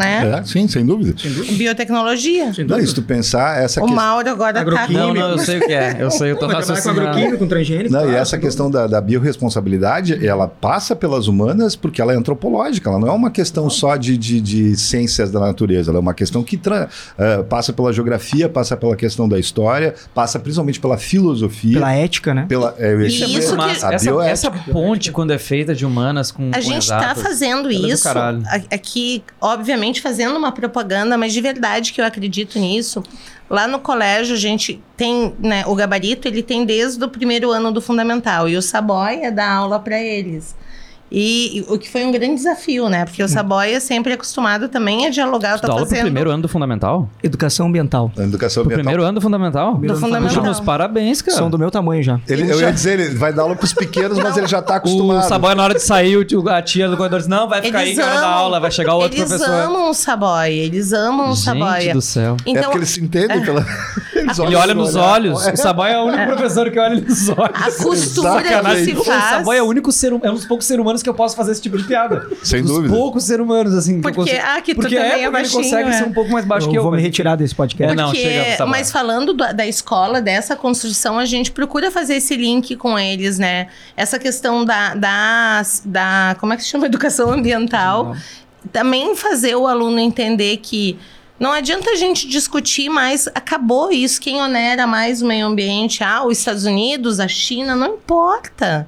Né? É, sim, sem dúvida. Biotecnologia. Sem Não, dúvida. e se tu pensar, essa O questão. Mauro agora tá Agroquímica. Não, não, eu sei o que é. Eu sei, eu tô Vai trabalhar com raciocinando. agroquímico, com transgênico. Não, e claro, essa sem questão da, da biorresponsabilidade, ela passa pelas humanas porque ela é antropológica, ela não é uma questão só de, de, de ciências da natureza, ela é uma questão que tra- eh, passa pela geografia, passa pela questão da história, passa principalmente pela filosofia, Pela ética, né? pela. é, E isso Mas que- a essa, essa ponte, quando é feita de humanas com. A com gente está exatas, fazendo é isso a- aqui, obviamente, fazendo uma propaganda, mas de verdade que eu acredito nisso. Lá no colégio, a gente tem, né, o gabarito, ele tem desde o primeiro ano do fundamental, e o Saboia dá aula para eles. E, e o que foi um grande desafio, né? Porque o Saboia é sempre acostumado também a dialogar. Tu dá aula pro fazendo primeiro ano do fundamental? Educação ambiental. A educação Pro ambiental. primeiro ano do fundamental? do fundamental. Meus parabéns, cara. São do meu tamanho já. Ele, eu ia dizer, ele vai dar aula pros pequenos, mas ele já tá O acostumado. Saboia, na hora de sair, o a tia do corredor disse: Não, vai ficar aí que é hora da aula, vai chegar o outro eles professor. amam o Saboia, eles amam o Gente Saboia. do céu. é Então, porque eles se entendem pela. Eles Ele olham olha nos olhar. olhos. O Saboia é o único professor que olha nos olhos. a costura Sacanagem. que se O faz... Saboia é o único ser hum- é um dos poucos seres humanos que eu posso fazer esse tipo de piada. Sem Dos dúvida. poucos seres humanos, assim. que eu Porque, consigo- ah, que tu porque também é porque ele baixinho, consegue é. ser um pouco mais baixo eu que eu. vou me mas- retirar desse podcast. É, não, Porque- chega, Saboia. mas falando do- da escola, dessa construção, a gente procura fazer esse link com eles, né? Essa questão da, da, da como é que se chama? Educação ambiental. Também fazer o aluno entender que não adianta a gente discutir mais, acabou isso, quem onera mais o meio ambiente, ah, os Estados Unidos, a China, não importa.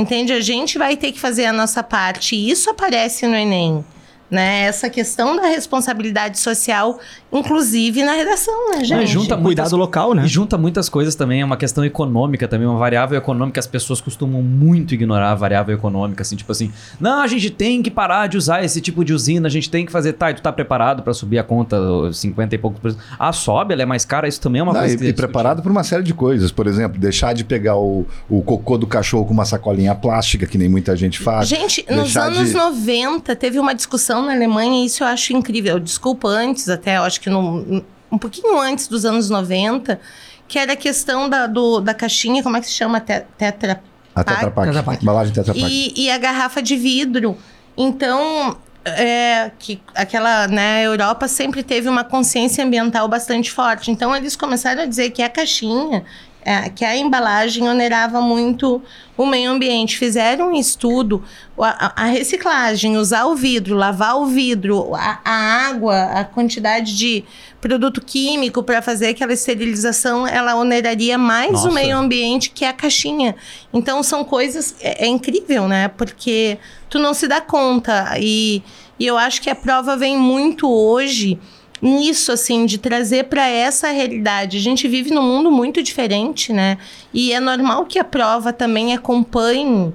Entende? A gente vai ter que fazer a nossa parte. E isso aparece no Enem. Né? Essa questão da responsabilidade social, inclusive na redação, né, gente? Mas junta muitas- Cuidado local, né? E junta muitas coisas também, é uma questão econômica também, uma variável econômica, as pessoas costumam muito ignorar a variável econômica, assim, tipo assim, não, a gente tem que parar de usar esse tipo de usina, a gente tem que fazer, tá, e tu tá preparado pra subir a conta, 50 e poucos por cento. Ah, sobe, ela é mais cara, isso também é uma Não, coisa e, que e preparado para uma série de coisas. Por exemplo, deixar de pegar o, o cocô do cachorro com uma sacolinha plástica, que nem muita gente faz. Gente, nos anos de- 90 teve uma discussão na Alemanha e isso eu acho incrível. Desculpa, antes até, eu acho que no, um pouquinho antes dos anos 90, que era a questão da, do- da caixinha, como é que se chama? Te- Tetra A Tetra Pak. Embalagem Tetra Pak. e, e a garrafa de vidro. Então, é, que aquela, né, a Europa sempre teve uma consciência ambiental bastante forte. Então, eles começaram a dizer que a caixinha, é, que a embalagem onerava muito o meio ambiente. Fizeram um estudo, a, a reciclagem, usar o vidro, lavar o vidro, a, a água, a quantidade de produto químico para fazer aquela esterilização, ela oneraria mais Nossa. o meio ambiente que a caixinha. Então são coisas é, é incrível, né? Porque tu não se dá conta e, e eu acho que a prova vem muito hoje nisso assim de trazer para essa realidade. A gente vive num mundo muito diferente, né? E é normal que a prova também acompanhe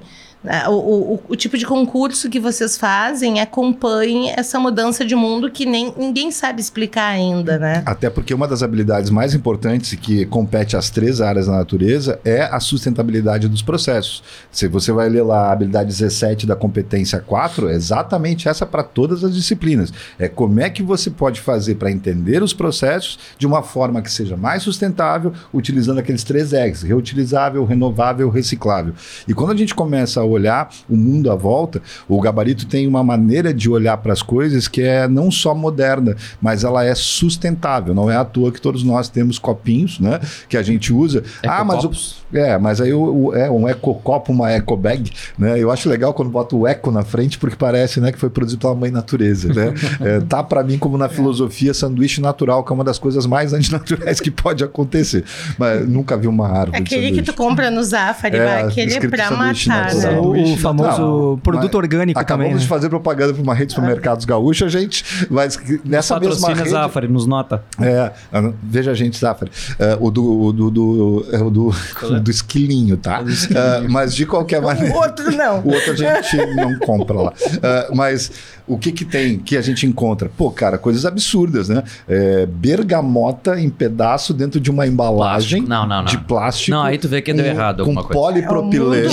o, o, o tipo de concurso que vocês fazem acompanhe essa mudança de mundo que nem ninguém sabe explicar ainda, né? Até porque uma das habilidades mais importantes que compete às três áreas da natureza é a sustentabilidade dos processos. Se você vai ler lá a habilidade 17 da competência 4, é exatamente essa para todas as disciplinas. É como é que você pode fazer para entender os processos de uma forma que seja mais sustentável, utilizando aqueles três R's: reutilizável, renovável, reciclável. E quando a gente começa a olhar o mundo à volta, o gabarito tem uma maneira de olhar para as coisas que é não só moderna, mas ela é sustentável. Não é à toa que todos nós temos copinhos, né? Que a gente usa. Ah, mas o, é, mas aí o, o, é um ecocopo, uma eco bag, né? Eu acho legal quando bota o eco na frente porque parece, né, que foi produzido pela mãe natureza, né? é, tá para mim como na filosofia sanduíche natural, que é uma das coisas mais antinaturais que pode acontecer. Mas nunca vi uma árvore. Aquele que tu compra no Zafari, É, aquele é sanduíche matar, natural. Né? o, Sanduíche o famoso Não, produto orgânico Acabamos também. de né? fazer propaganda para uma rede de supermercados gaúcha, gente, mas nessa mesma rede... Zafari, nos nota. É, ah, veja a gente, Zafari. É, o do, o do, do, é o do, do esquilinho, tá? É, mas de qualquer maneira. O outro não. O outro a gente não compra lá. É, mas o que que tem que a gente encontra? Pô, cara, coisas absurdas, né? É, bergamota em pedaço dentro de uma embalagem Plástico. Não, não, não. de plástico. Não, aí tu vê que deu errado Com alguma coisa. polipropileno. É o mundo-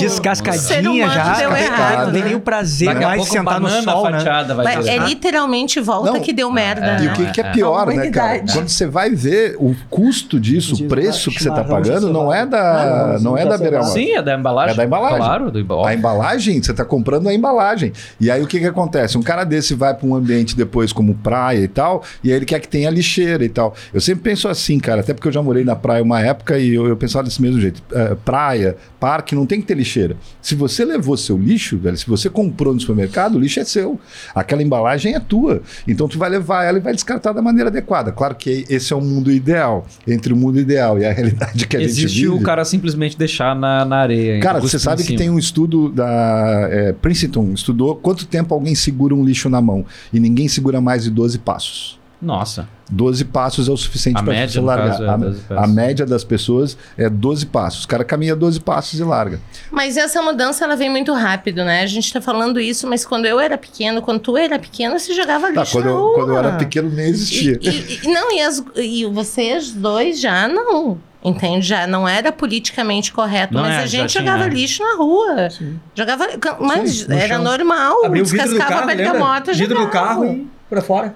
Humano já, deu descascada, errado, não tem né? nem o prazer Daqui a mais de pouco sentar no sol, né? vai Mas é literalmente volta Não. que deu merda. É, E né? o que, que é é. pior, né, cara? Quando você vai ver o custo disso, o preço que você está chimarrão pagando, não é da, não é da cevado. bergamota. Sim, é da embalagem. É da embalagem. Claro, do embalagem. A embalagem, você está comprando a embalagem. E aí o que, que acontece? Um cara desse vai para um ambiente depois como praia e tal, e aí ele quer que tenha lixeira e tal. Eu sempre penso assim, cara, até porque eu já morei na praia uma época e eu, eu pensava desse mesmo jeito. É, praia, parque, não tem que ter lixeira. Se você levou seu lixo, velho, se você comprou no supermercado, o lixo é seu. Aquela embalagem é tua. Então tu vai levar ela e vai descartar da maneira adequada. Claro que esse é o mundo ideal. Entre o mundo ideal e a realidade que a gente Existe vive. o cara simplesmente deixar na, na areia. Cara, você sabe que cima. tem um estudo da é, Princeton, estudou quanto tempo alguém segura um lixo na mão. E ninguém segura mais de 12 passos. Nossa. 12 passos é o suficiente para você largar. é 12 a, a média das pessoas é 12 passos. O cara caminha 12 passos e larga. Mas essa mudança ela vem muito rápido, né? A gente tá falando isso, mas quando eu era pequeno, quando tu era pequeno, você jogava Tá, lixo quando, na eu, rua. quando eu era pequeno nem E, existia. e- e- não, e, as, e vocês dois já não. Entende? Já não era politicamente correto, Não mas é, a gente tinha, jogava é. lixo na rua. Jogava. Mas Sim, no era chão. normal. Abriu o vidro do descascava carro, a lembra? bergamota, Vidro do carro e pra fora.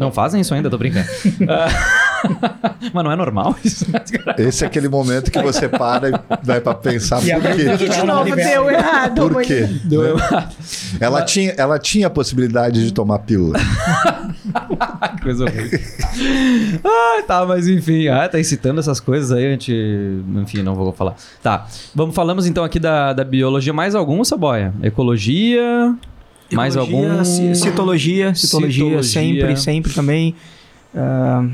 Não fazem isso ainda, tô brincando. Ah, Mas não é normal isso? Esse é aquele momento que você para e vai para pensar E por quê. De novo, deu errado. Por mas- quê? Deu Ela tinha, ela tinha a possibilidade de tomar pílula. Que coisa horrível. ah, tá, mas enfim. Ah, tá incitando essas coisas aí, a gente. Enfim, não vou falar. Tá. Vamos, falamos então aqui da, da biologia. Mais algum, Saboia? Ecologia. Mais algum? ci- Citologia, citologia, Citologia. sempre, sempre também. Ah,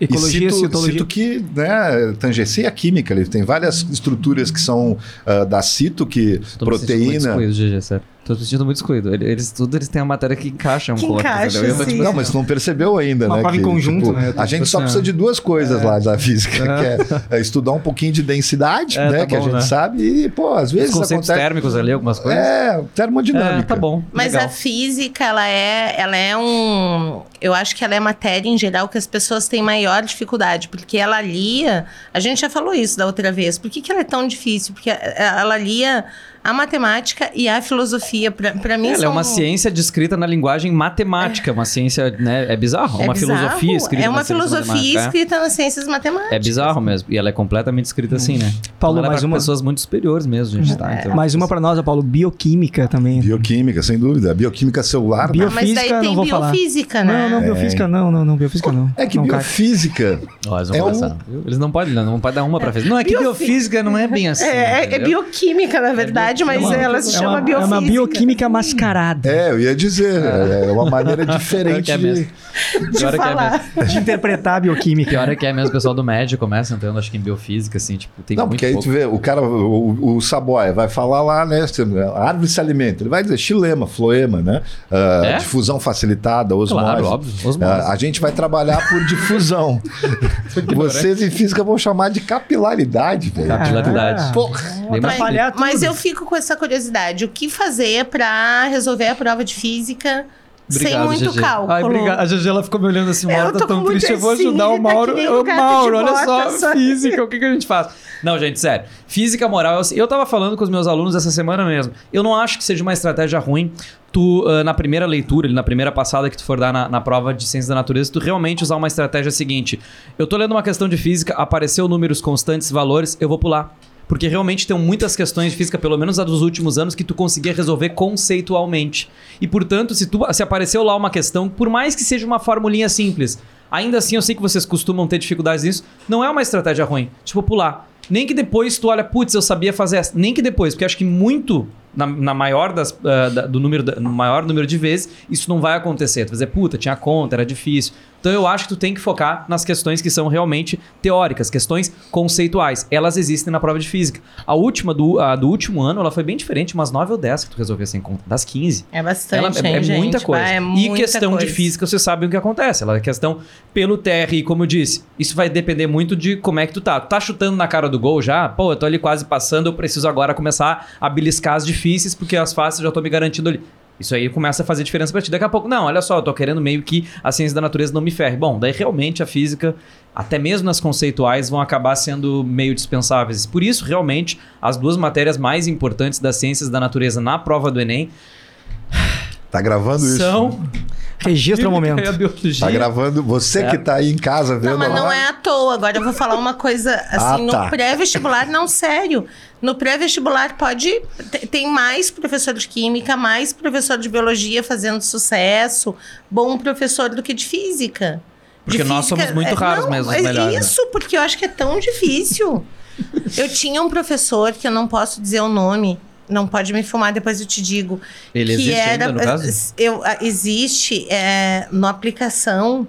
ecologia, e cito, citologia. cito que né, tangencia a química. Ele tem várias estruturas que são ah, da cito, que proteína. excluído, GG, sério. Tô sentindo muito excluído. Ele- Eles, tudo eles têm a matéria que encaixa um Que com o outro. encaixa? Eu tô, tipo, Não, mas tu não percebeu ainda, Uma né? prova em conjunto, né? Eu tô A gente tipo só assim, precisa ó. de duas coisas lá da física, É. que é, é estudar um pouquinho de densidade, É, né? tá que a gente né? sabe, e, pô, às Os vezes conceitos acontece. térmicos ali, algumas coisas. É, termodinâmica. É, tá bom. Mas legal. a física, ela é, ela é um. Eu acho que ela é matéria em geral que as pessoas têm maior dificuldade, porque ela lia. A gente já falou isso da outra vez. Por que, que ela é tão difícil? Porque ela lia a matemática e a filosofia. Pra, pra mim, Ela é são- uma ciência descrita na linguagem matemática, uma ciência, né? É bizarro. é uma bizarro. filosofia escrita É uma filosofia é. escrita nas ciências matemáticas. É bizarro mesmo. E ela é completamente escrita assim, né? Paulo, ela é mais uma- pessoas muito superiores mesmo, gente. Tá? Então, Mais uma pra nós, Paulo. Bioquímica também. Bioquímica, sem dúvida. Bioquímica celular. Bio- Ah, mas daí Biofísica, tem não vou falar. biofísica, Não, né? não, biofísica não, não, não, biofísica não. É que não biofísica. Ó, eles vão É um-? Eles não podem, não pode dar uma pra frente. Não, é que Biofí- biofísica não é bem assim. É, é- é bioquímica, na verdade, mas uma- ela se é chama uma, biofísica. É uma bioquímica mascarada É, eu ia dizer. É uma maneira diferente é de. mesmo. de é é de interpretar a bioquímica. Pior é que é mesmo o pessoal do médio começa entrando, acho que em biofísica, assim, tipo, tem Não, muito porque aí pouco. tu vê, o cara, o, o Saboia vai falar lá, né? A árvore se alimenta. Ele vai dizer xilema, floema, né? Ah, É? Difusão facilitada, osmose. Claro, óbvio, osmose. Ah, a gente vai trabalhar por difusão. Vocês em física vão chamar de capilaridade, velho. Capilaridade. Ah, Porra. Atrapalhar tudo. Mas eu fico com essa curiosidade. O que fazer para resolver a prova de física sem muito GG. cálculo? Ai, obrigado. A GG ela ficou me olhando assim, Mauro, tá tão triste. Eu vou ajudar o tá Mauro. Ô, Mauro, olha só, só- física, o que, que a gente faz? Não, gente, sério. Física, moral, eu, eu tava falando com os meus alunos essa semana mesmo. Eu não acho que seja uma estratégia ruim tu, ah, na primeira leitura, ali, na primeira passada que tu for dar na, na prova de ciência da natureza, tu realmente usar uma estratégia seguinte. Eu tô lendo uma questão de física, apareceu números constantes, valores, eu vou pular. Porque realmente tem muitas questões de física, pelo menos a dos últimos anos, que tu conseguia resolver conceitualmente. E, portanto, se, tu, se apareceu lá uma questão, por mais que seja uma formulinha simples, ainda assim eu sei que vocês costumam ter dificuldades nisso, não é uma estratégia ruim. Tipo, pular. Nem que depois tu olha, putz, eu sabia fazer essa. Nem que depois, porque acho que muito, na, na maior das, ah, da- do número, da- no maior número de vezes, isso não vai acontecer. Tu vai dizer, puta, tinha conta, era difícil. Então eu acho que tu tem que focar nas questões que são realmente teóricas, questões conceituais. Elas existem na prova de física. A última do, a do último ano, ela foi bem diferente, umas 9 ou 10 que tu resolvia sem conta. Das 15. É bastante, Ela é, é hein, gente? muita coisa. Vai, é e muita questão de coisa. física, você sabe o que acontece. Ela é questão pelo TRI, como eu disse. Isso vai depender muito de como é que tu tá. Tu tá chutando na cara do gol já? Pô, eu tô ali quase passando, eu preciso agora começar a beliscar as difíceis, porque as fáceis eu já tô me garantindo ali. Isso aí começa a fazer diferença pra ti. Daqui a pouco, não, olha só, eu tô querendo meio que a ciência da natureza não me ferre. Bom, daí realmente a física, até mesmo nas conceituais, vão acabar sendo meio dispensáveis. Por isso, realmente, as duas matérias mais importantes das ciências da natureza na prova do Enem Tá gravando isso? são Registra o momento. e a biologia. Tá gravando. Você É. que tá aí em casa vendo Não, mas lá. não é à toa. Agora eu vou falar uma coisa assim, Ah, tá. no pré-vestibular, não, sério. No pré-vestibular pode. te- Tem mais professor de química, mais professor de biologia fazendo sucesso, bom professor do que de física. De Porque nós somos muito é, raros não, mesmo, é melhores, né? Isso, porque eu acho que é tão difícil. eu tinha um professor, que eu não posso dizer o nome, não pode me filmar, depois eu te digo. Ele que existe era, ainda, no caso? Eu, existe é, no aplicação.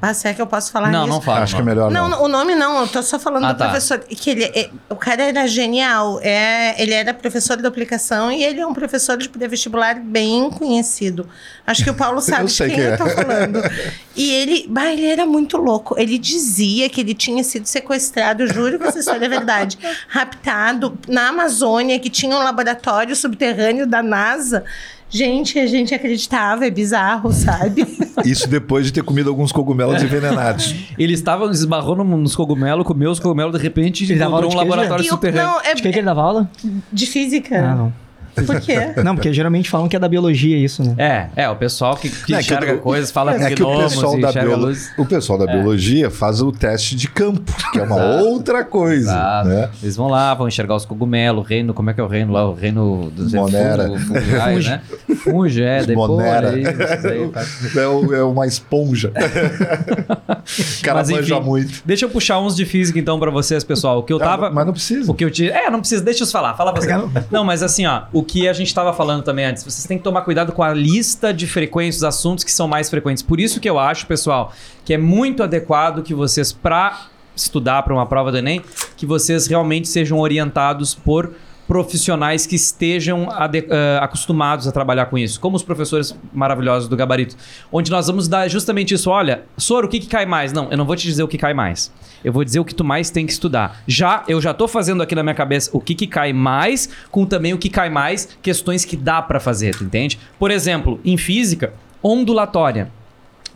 Ah, será que eu posso falar Hum. Não, isso? não fala. Acho que é melhor Não, não. o nome não, eu tô só falando Ah, do tá. professor. Que ele, é- o cara era genial. É, ele era professor de aplicação e ele é um professor de pré-vestibular bem conhecido. Acho que o Paulo sabe Eu de quem eu é. tô falando. E ele, bah, ele era muito louco. Ele dizia que ele tinha sido sequestrado, juro que essa história é verdade, raptado na Amazônia, que tinha um laboratório subterrâneo da NASA. Gente, a gente acreditava, é bizarro, sabe? Isso depois de ter comido alguns cogumelos envenenados. Ele estava esbarrou no- nos cogumelos, comeu os cogumelos, de repente Ele encontrou um laboratório o- subterrâneo. não, é, De que que ele dava aula? de física. Ah, não. Por quê? Não, porque geralmente falam que é da biologia isso, né? É, é, o pessoal que, que Não, é que enxerga o- coisas, fala É que o gnomos pessoal, e da enxerga biolo- luz. o pessoal da biologia faz o teste de campo, que é uma outra coisa. Exato. Né? Eles vão lá, vão enxergar os cogumelos, o reino, como é que é o reino lá? O reino dos Monera. fungo, fungai, né? Funge, é, depois. Monera. aí, isso aí, tá. É, é uma esponja. o cara Mas, manja enfim, muito. Deixa eu puxar uns de física então pra vocês, pessoal. O que eu tava. Mas não precisa. O que eu te. É, não precisa, deixa eu falar, fala você. Não, mas assim, ó, o que a gente tava falando também antes, vocês têm que tomar cuidado com a lista de frequências, os assuntos que são mais frequentes. Por isso que eu acho, pessoal, que é muito adequado que vocês, pra estudar para uma prova do Enem, que vocês realmente sejam orientados por profissionais que estejam ade- ah, acostumados a trabalhar com isso, como os professores maravilhosos do Gabarito, onde nós vamos dar justamente isso. Olha, Soro, o que, que cai mais? Não, eu não vou te dizer o que cai mais. Eu vou dizer o que tu mais tem que estudar. Já, eu já tô fazendo aqui na minha cabeça o que, que cai mais, com também o que cai mais, questões que dá para fazer, tu entende? Por exemplo, em física, ondulatória.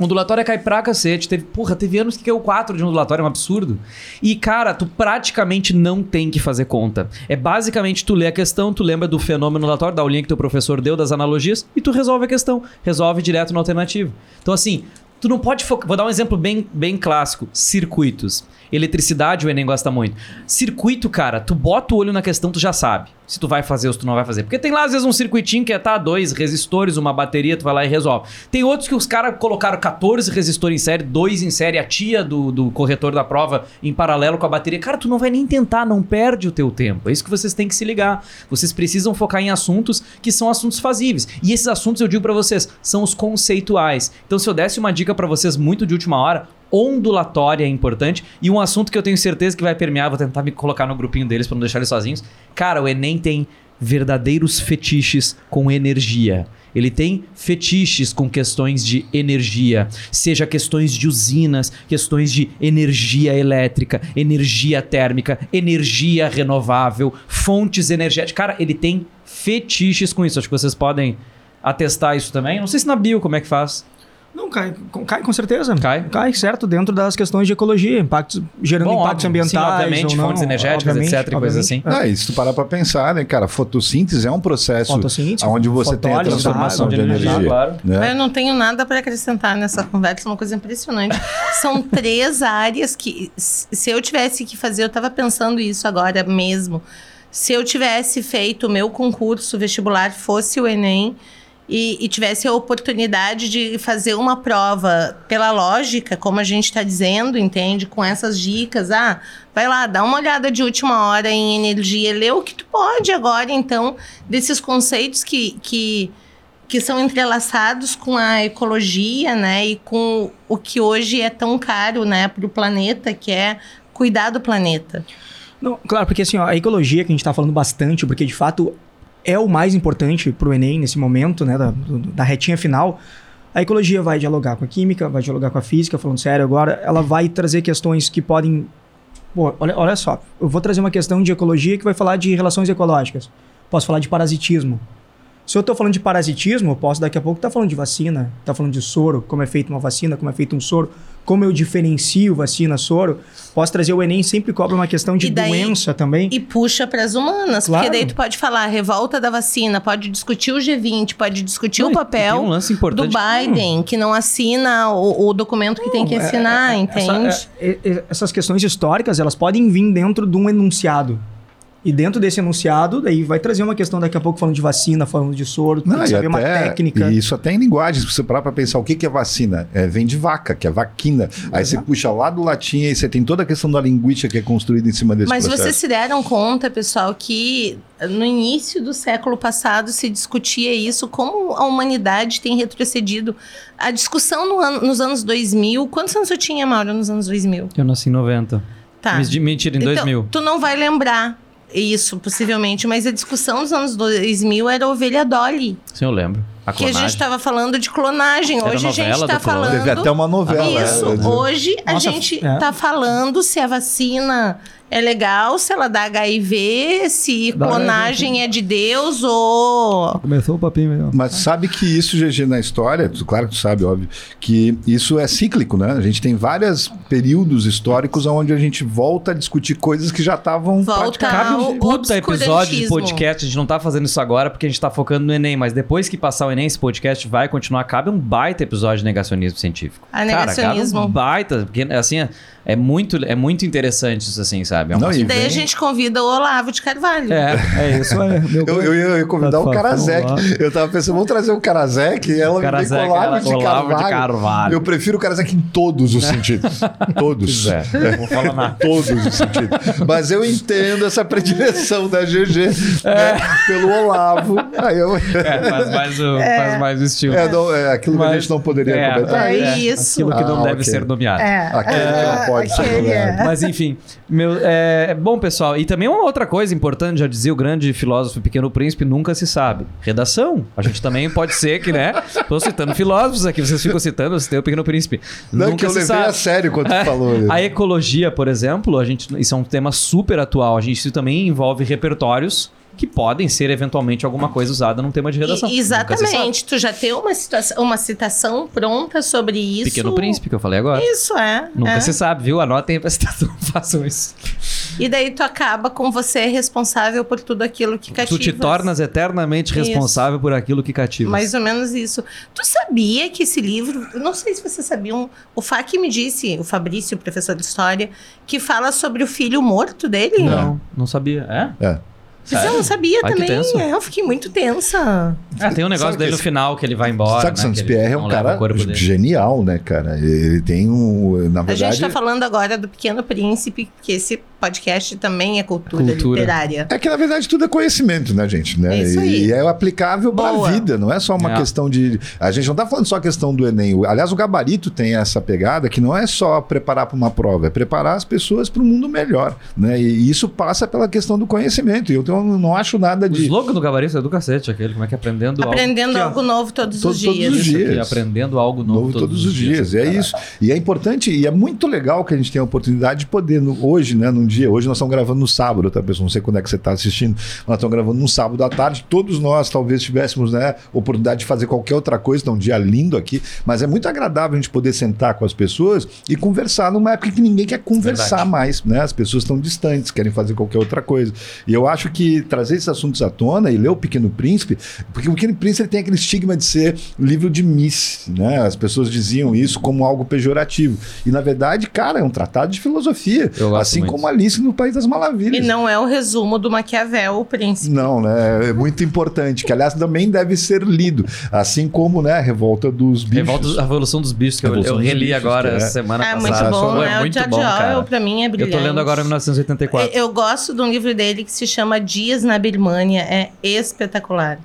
Ondulatória cai pra cacete. Teve, porra, teve anos que caiu 4 de ondulatória, é um absurdo. E, cara, tu praticamente não tem que fazer conta. É basicamente tu lê a questão, tu lembra do fenômeno ondulatório, da aulinha que teu professor deu, das analogias, e tu resolve a questão. Resolve direto no alternativo. Então, assim, tu não pode focar. Vou dar um exemplo bem, bem clássico: circuitos. Eletricidade, o Enem gosta muito. Circuito, cara, tu bota o olho na questão, tu já sabe se tu vai fazer ou se tu não vai fazer. Porque tem lá, às vezes, um circuitinho que é, tá, dois resistores, uma bateria, tu vai lá e resolve. Tem outros que os caras colocaram 14 resistores em série, dois em série, a tia do, do corretor da prova em paralelo com a bateria. Cara, tu não vai nem tentar, não perde o teu tempo. É isso que vocês têm que se ligar. Vocês precisam focar em assuntos que são assuntos fazíveis. E esses assuntos, eu digo pra vocês, são os conceituais. Então, se eu desse uma dica dica pra vocês muito de última hora. Ondulatória é importante. E um assunto que eu tenho certeza que vai permear, vou tentar me colocar no grupinho deles pra não deixar eles sozinhos. Cara, o Enem tem verdadeiros fetiches com energia. Ele tem fetiches com questões de energia, seja questões de usinas, questões de energia elétrica, energia térmica, energia renovável, fontes energéticas. Cara, ele tem fetiches com isso. Acho que vocês podem atestar isso também. Não sei se na bio como é que faz. Não, cai, com- cai com certeza. Cai? Cai, certo, dentro das questões de ecologia, impactos, gerando Bom, impactos óbvio. ambientais. Sim, obviamente, ou não, fontes energéticas, obviamente, etc, e coisas obviamente. assim. Ah, e se tu parar pra pensar, né, cara, fotossíntese é um processo onde você tem a transformação de água, energia. claro. Mas Né? eu não tenho nada para acrescentar nessa conversa, é uma coisa impressionante. São três áreas que, se eu tivesse que fazer, eu estava pensando isso agora mesmo. Se eu tivesse feito o meu concurso vestibular, fosse o Enem, e, e tivesse a oportunidade de fazer uma prova pela lógica, como a gente está dizendo, entende? Com essas dicas, ah, vai lá, dá uma olhada de última hora em energia, lê o que tu pode agora, então, desses conceitos que, que que são entrelaçados com a ecologia, né, e com o que hoje é tão caro, né, para o planeta, que é cuidar do planeta. Não, claro, porque assim, ó, a ecologia que a gente está falando bastante, porque de fato é o mais importante para o Enem nesse momento, né, da, da retinha final. A ecologia vai dialogar com a química, vai dialogar com a física, falando sério agora, ela vai trazer questões que podem. Pô, olha, olha só, eu vou trazer uma questão de ecologia que vai falar de relações ecológicas. Posso falar de parasitismo. Se eu estou falando de parasitismo, eu posso daqui a pouco estar falando de vacina, estar falando de soro, como é feita uma vacina, como é feito um soro, como eu diferencio vacina, soro. Posso trazer o Enem sempre cobra uma questão de daí- doença também. E puxa para as humanas, Claro. porque daí tu pode falar revolta da vacina, pode discutir o G20, pode discutir Não, o papel um do Biden, que não assina o, o documento que tem que Não, é- assinar, é- entende? essa- é- é- essas questões históricas, elas podem vir dentro de um enunciado. E dentro desse enunciado, daí vai trazer uma questão daqui a pouco falando de vacina, falando de soro, tem Não, que saber uma até, técnica. e isso até em linguagem, se você parar pra pensar o que, que é vacina, é, vem de vaca, que é vaquina. Aí você puxa lá do latim e você tem toda a questão da linguística que é construída em cima desse Mas processo. vocês se deram conta, pessoal, que no início do século passado se discutia isso, como a humanidade tem retrocedido. A discussão no ano- nos anos 2000. Quantos anos eu tinha, Mauro, nos anos 2000? Eu nasci em 90. Tá. Mentira, em Então, 2000. Tu não vai lembrar isso, possivelmente, mas a discussão dos anos 2000 era a ovelha Dolly. Sim, eu lembro. A Que a gente estava falando de clonagem. Hoje a gente novela está falando. Teve até uma novela. Isso, né? hoje a Nossa, gente é. tá falando se a vacina é legal, se ela dá HIV, se Dá clonagem é de Deus ou. Começou o papinho melhor. Mas sabe que isso, GG, na história, claro que tu sabe, óbvio, que isso é cíclico, né? A gente tem vários períodos históricos onde a gente volta a discutir coisas que já estavam Volta Cabe ao um puta episódio de podcast. A gente não tá fazendo isso agora porque a gente tá focando no Enem, mas depois que passar o Enem, esse podcast vai continuar. Cabe um baita episódio de negacionismo científico. Ah, Cara, negacionismo. cabe um baita, porque assim, é- é muito, é muito interessante isso assim, sabe? É um Não, e Daí a vem- gente convida o Olavo de Carvalho. É, É isso aí. Meu Eu, eu ia convidar Tá o falando Karazek. lá. Eu tava pensando, vamos trazer o Karazek e ela me vem com Karazek, o Olavo de Olavo de Carvalho. Carvalho. Eu prefiro o Karazek em todos os sentidos. Todos. é, não vou falar nada. Todos os sentidos. Mas eu entendo essa predileção da GG né, pelo Olavo. Aí eu, É, faz mais o, faz mais o estilo. é, não, é aquilo que a Mas- gente não poderia é, comentar. É isso. Aquilo que não Ah, deve ser nomeado. É. Aquele que não pode é. Mas enfim, meu, é, bom, pessoal. E também uma outra coisa importante, já dizia o grande filósofo Pequeno Príncipe, nunca se sabe. Redação. A gente também pode ser que, né? Tô citando filósofos aqui, vocês ficam citando, eu citei o Pequeno Príncipe. Não, nunca que eu se levei sabe. a sério quando tu falou. isso. A ecologia, por exemplo, a gente, isso é um tema super atual. A gente isso também envolve repertórios que podem ser eventualmente alguma coisa usada num tema de redação. E- exatamente. Tu já tem uma, situação, uma citação pronta sobre isso. Pequeno Príncipe, que eu falei agora. Isso, é. Nunca é. se sabe, viu? Anotem a citação, façam isso. E daí tu acaba com você responsável por tudo aquilo que cativa. Tu te tornas eternamente Isso. responsável por aquilo que cativa. Mais ou menos isso. Tu sabia que esse livro, eu não sei se vocês sabiam, o Fak me disse, o Fabrício, professor de história, que fala sobre o filho morto dele. Não, não sabia. É? É. Mas eu não sabia Ai, que também. tenso. É, eu fiquei muito tensa. Ah, tem um negócio Sabe dele que no esse- final que ele vai embora. Sabe que né? Saint Que ele Pierre é um leva cara o corpo dele. genial, né, cara? Ele tem um. Na A verdade. gente tá falando agora do Pequeno Príncipe, que esse podcast também é cultura, Cultura. literária. É que na verdade tudo é conhecimento, né, gente? Né? É isso E- aí. E é aplicável para a Boa. vida, não é só uma É. questão de. A gente não está falando só a questão do Enem. O- Aliás, o gabarito tem essa pegada que não é só preparar para uma prova, é preparar as pessoas para um mundo melhor. Né? E isso passa pela questão do conhecimento. E eu então, não acho nada O de. slogan do gabarito é do cacete, aquele, como é que é aprendendo algo. Aprendendo ó. algo novo todos, Todos- os todos dias. os Isso aqui, dias. aprendendo algo novo, novo todos, os dias. E é isso. E é importante, e é muito legal que a gente tenha a oportunidade de poder, no- hoje, né, num dia, hoje nós estamos gravando no sábado, tá, pessoal? Não sei quando é que você está assistindo, mas nós estamos gravando num sábado à tarde. Todos nós talvez tivéssemos, né, oportunidade de fazer qualquer outra coisa, então um dia lindo aqui, mas é muito agradável a gente poder sentar com as pessoas e conversar numa época que ninguém quer conversar Verdade. mais, né? As pessoas estão distantes, querem fazer qualquer outra coisa. E eu acho que trazer esses assuntos à tona e ler o Pequeno Príncipe, porque o Pequeno Príncipe ele tem aquele estigma de ser livro de Miss, né? As pessoas diziam isso como algo pejorativo. E na verdade, cara, é um tratado de filosofia, Eu assim muito. como Alice no País das Maravilhas. E não é o resumo do Maquiavel, o príncipe. Não, né? É muito importante, que aliás também deve ser lido, assim como, né, a Revolta dos Bichos. Revolta, a Revolução dos Bichos, que eu, eu reli Bichos, agora é. semana É muito passada. bom, Pô, né? É o muito George bom, cara. Orwell, pra mim, é Eu brilhante. tô lendo agora 1984. Eu gosto de um livro dele que se chama Dias na Birmânia. É espetacular.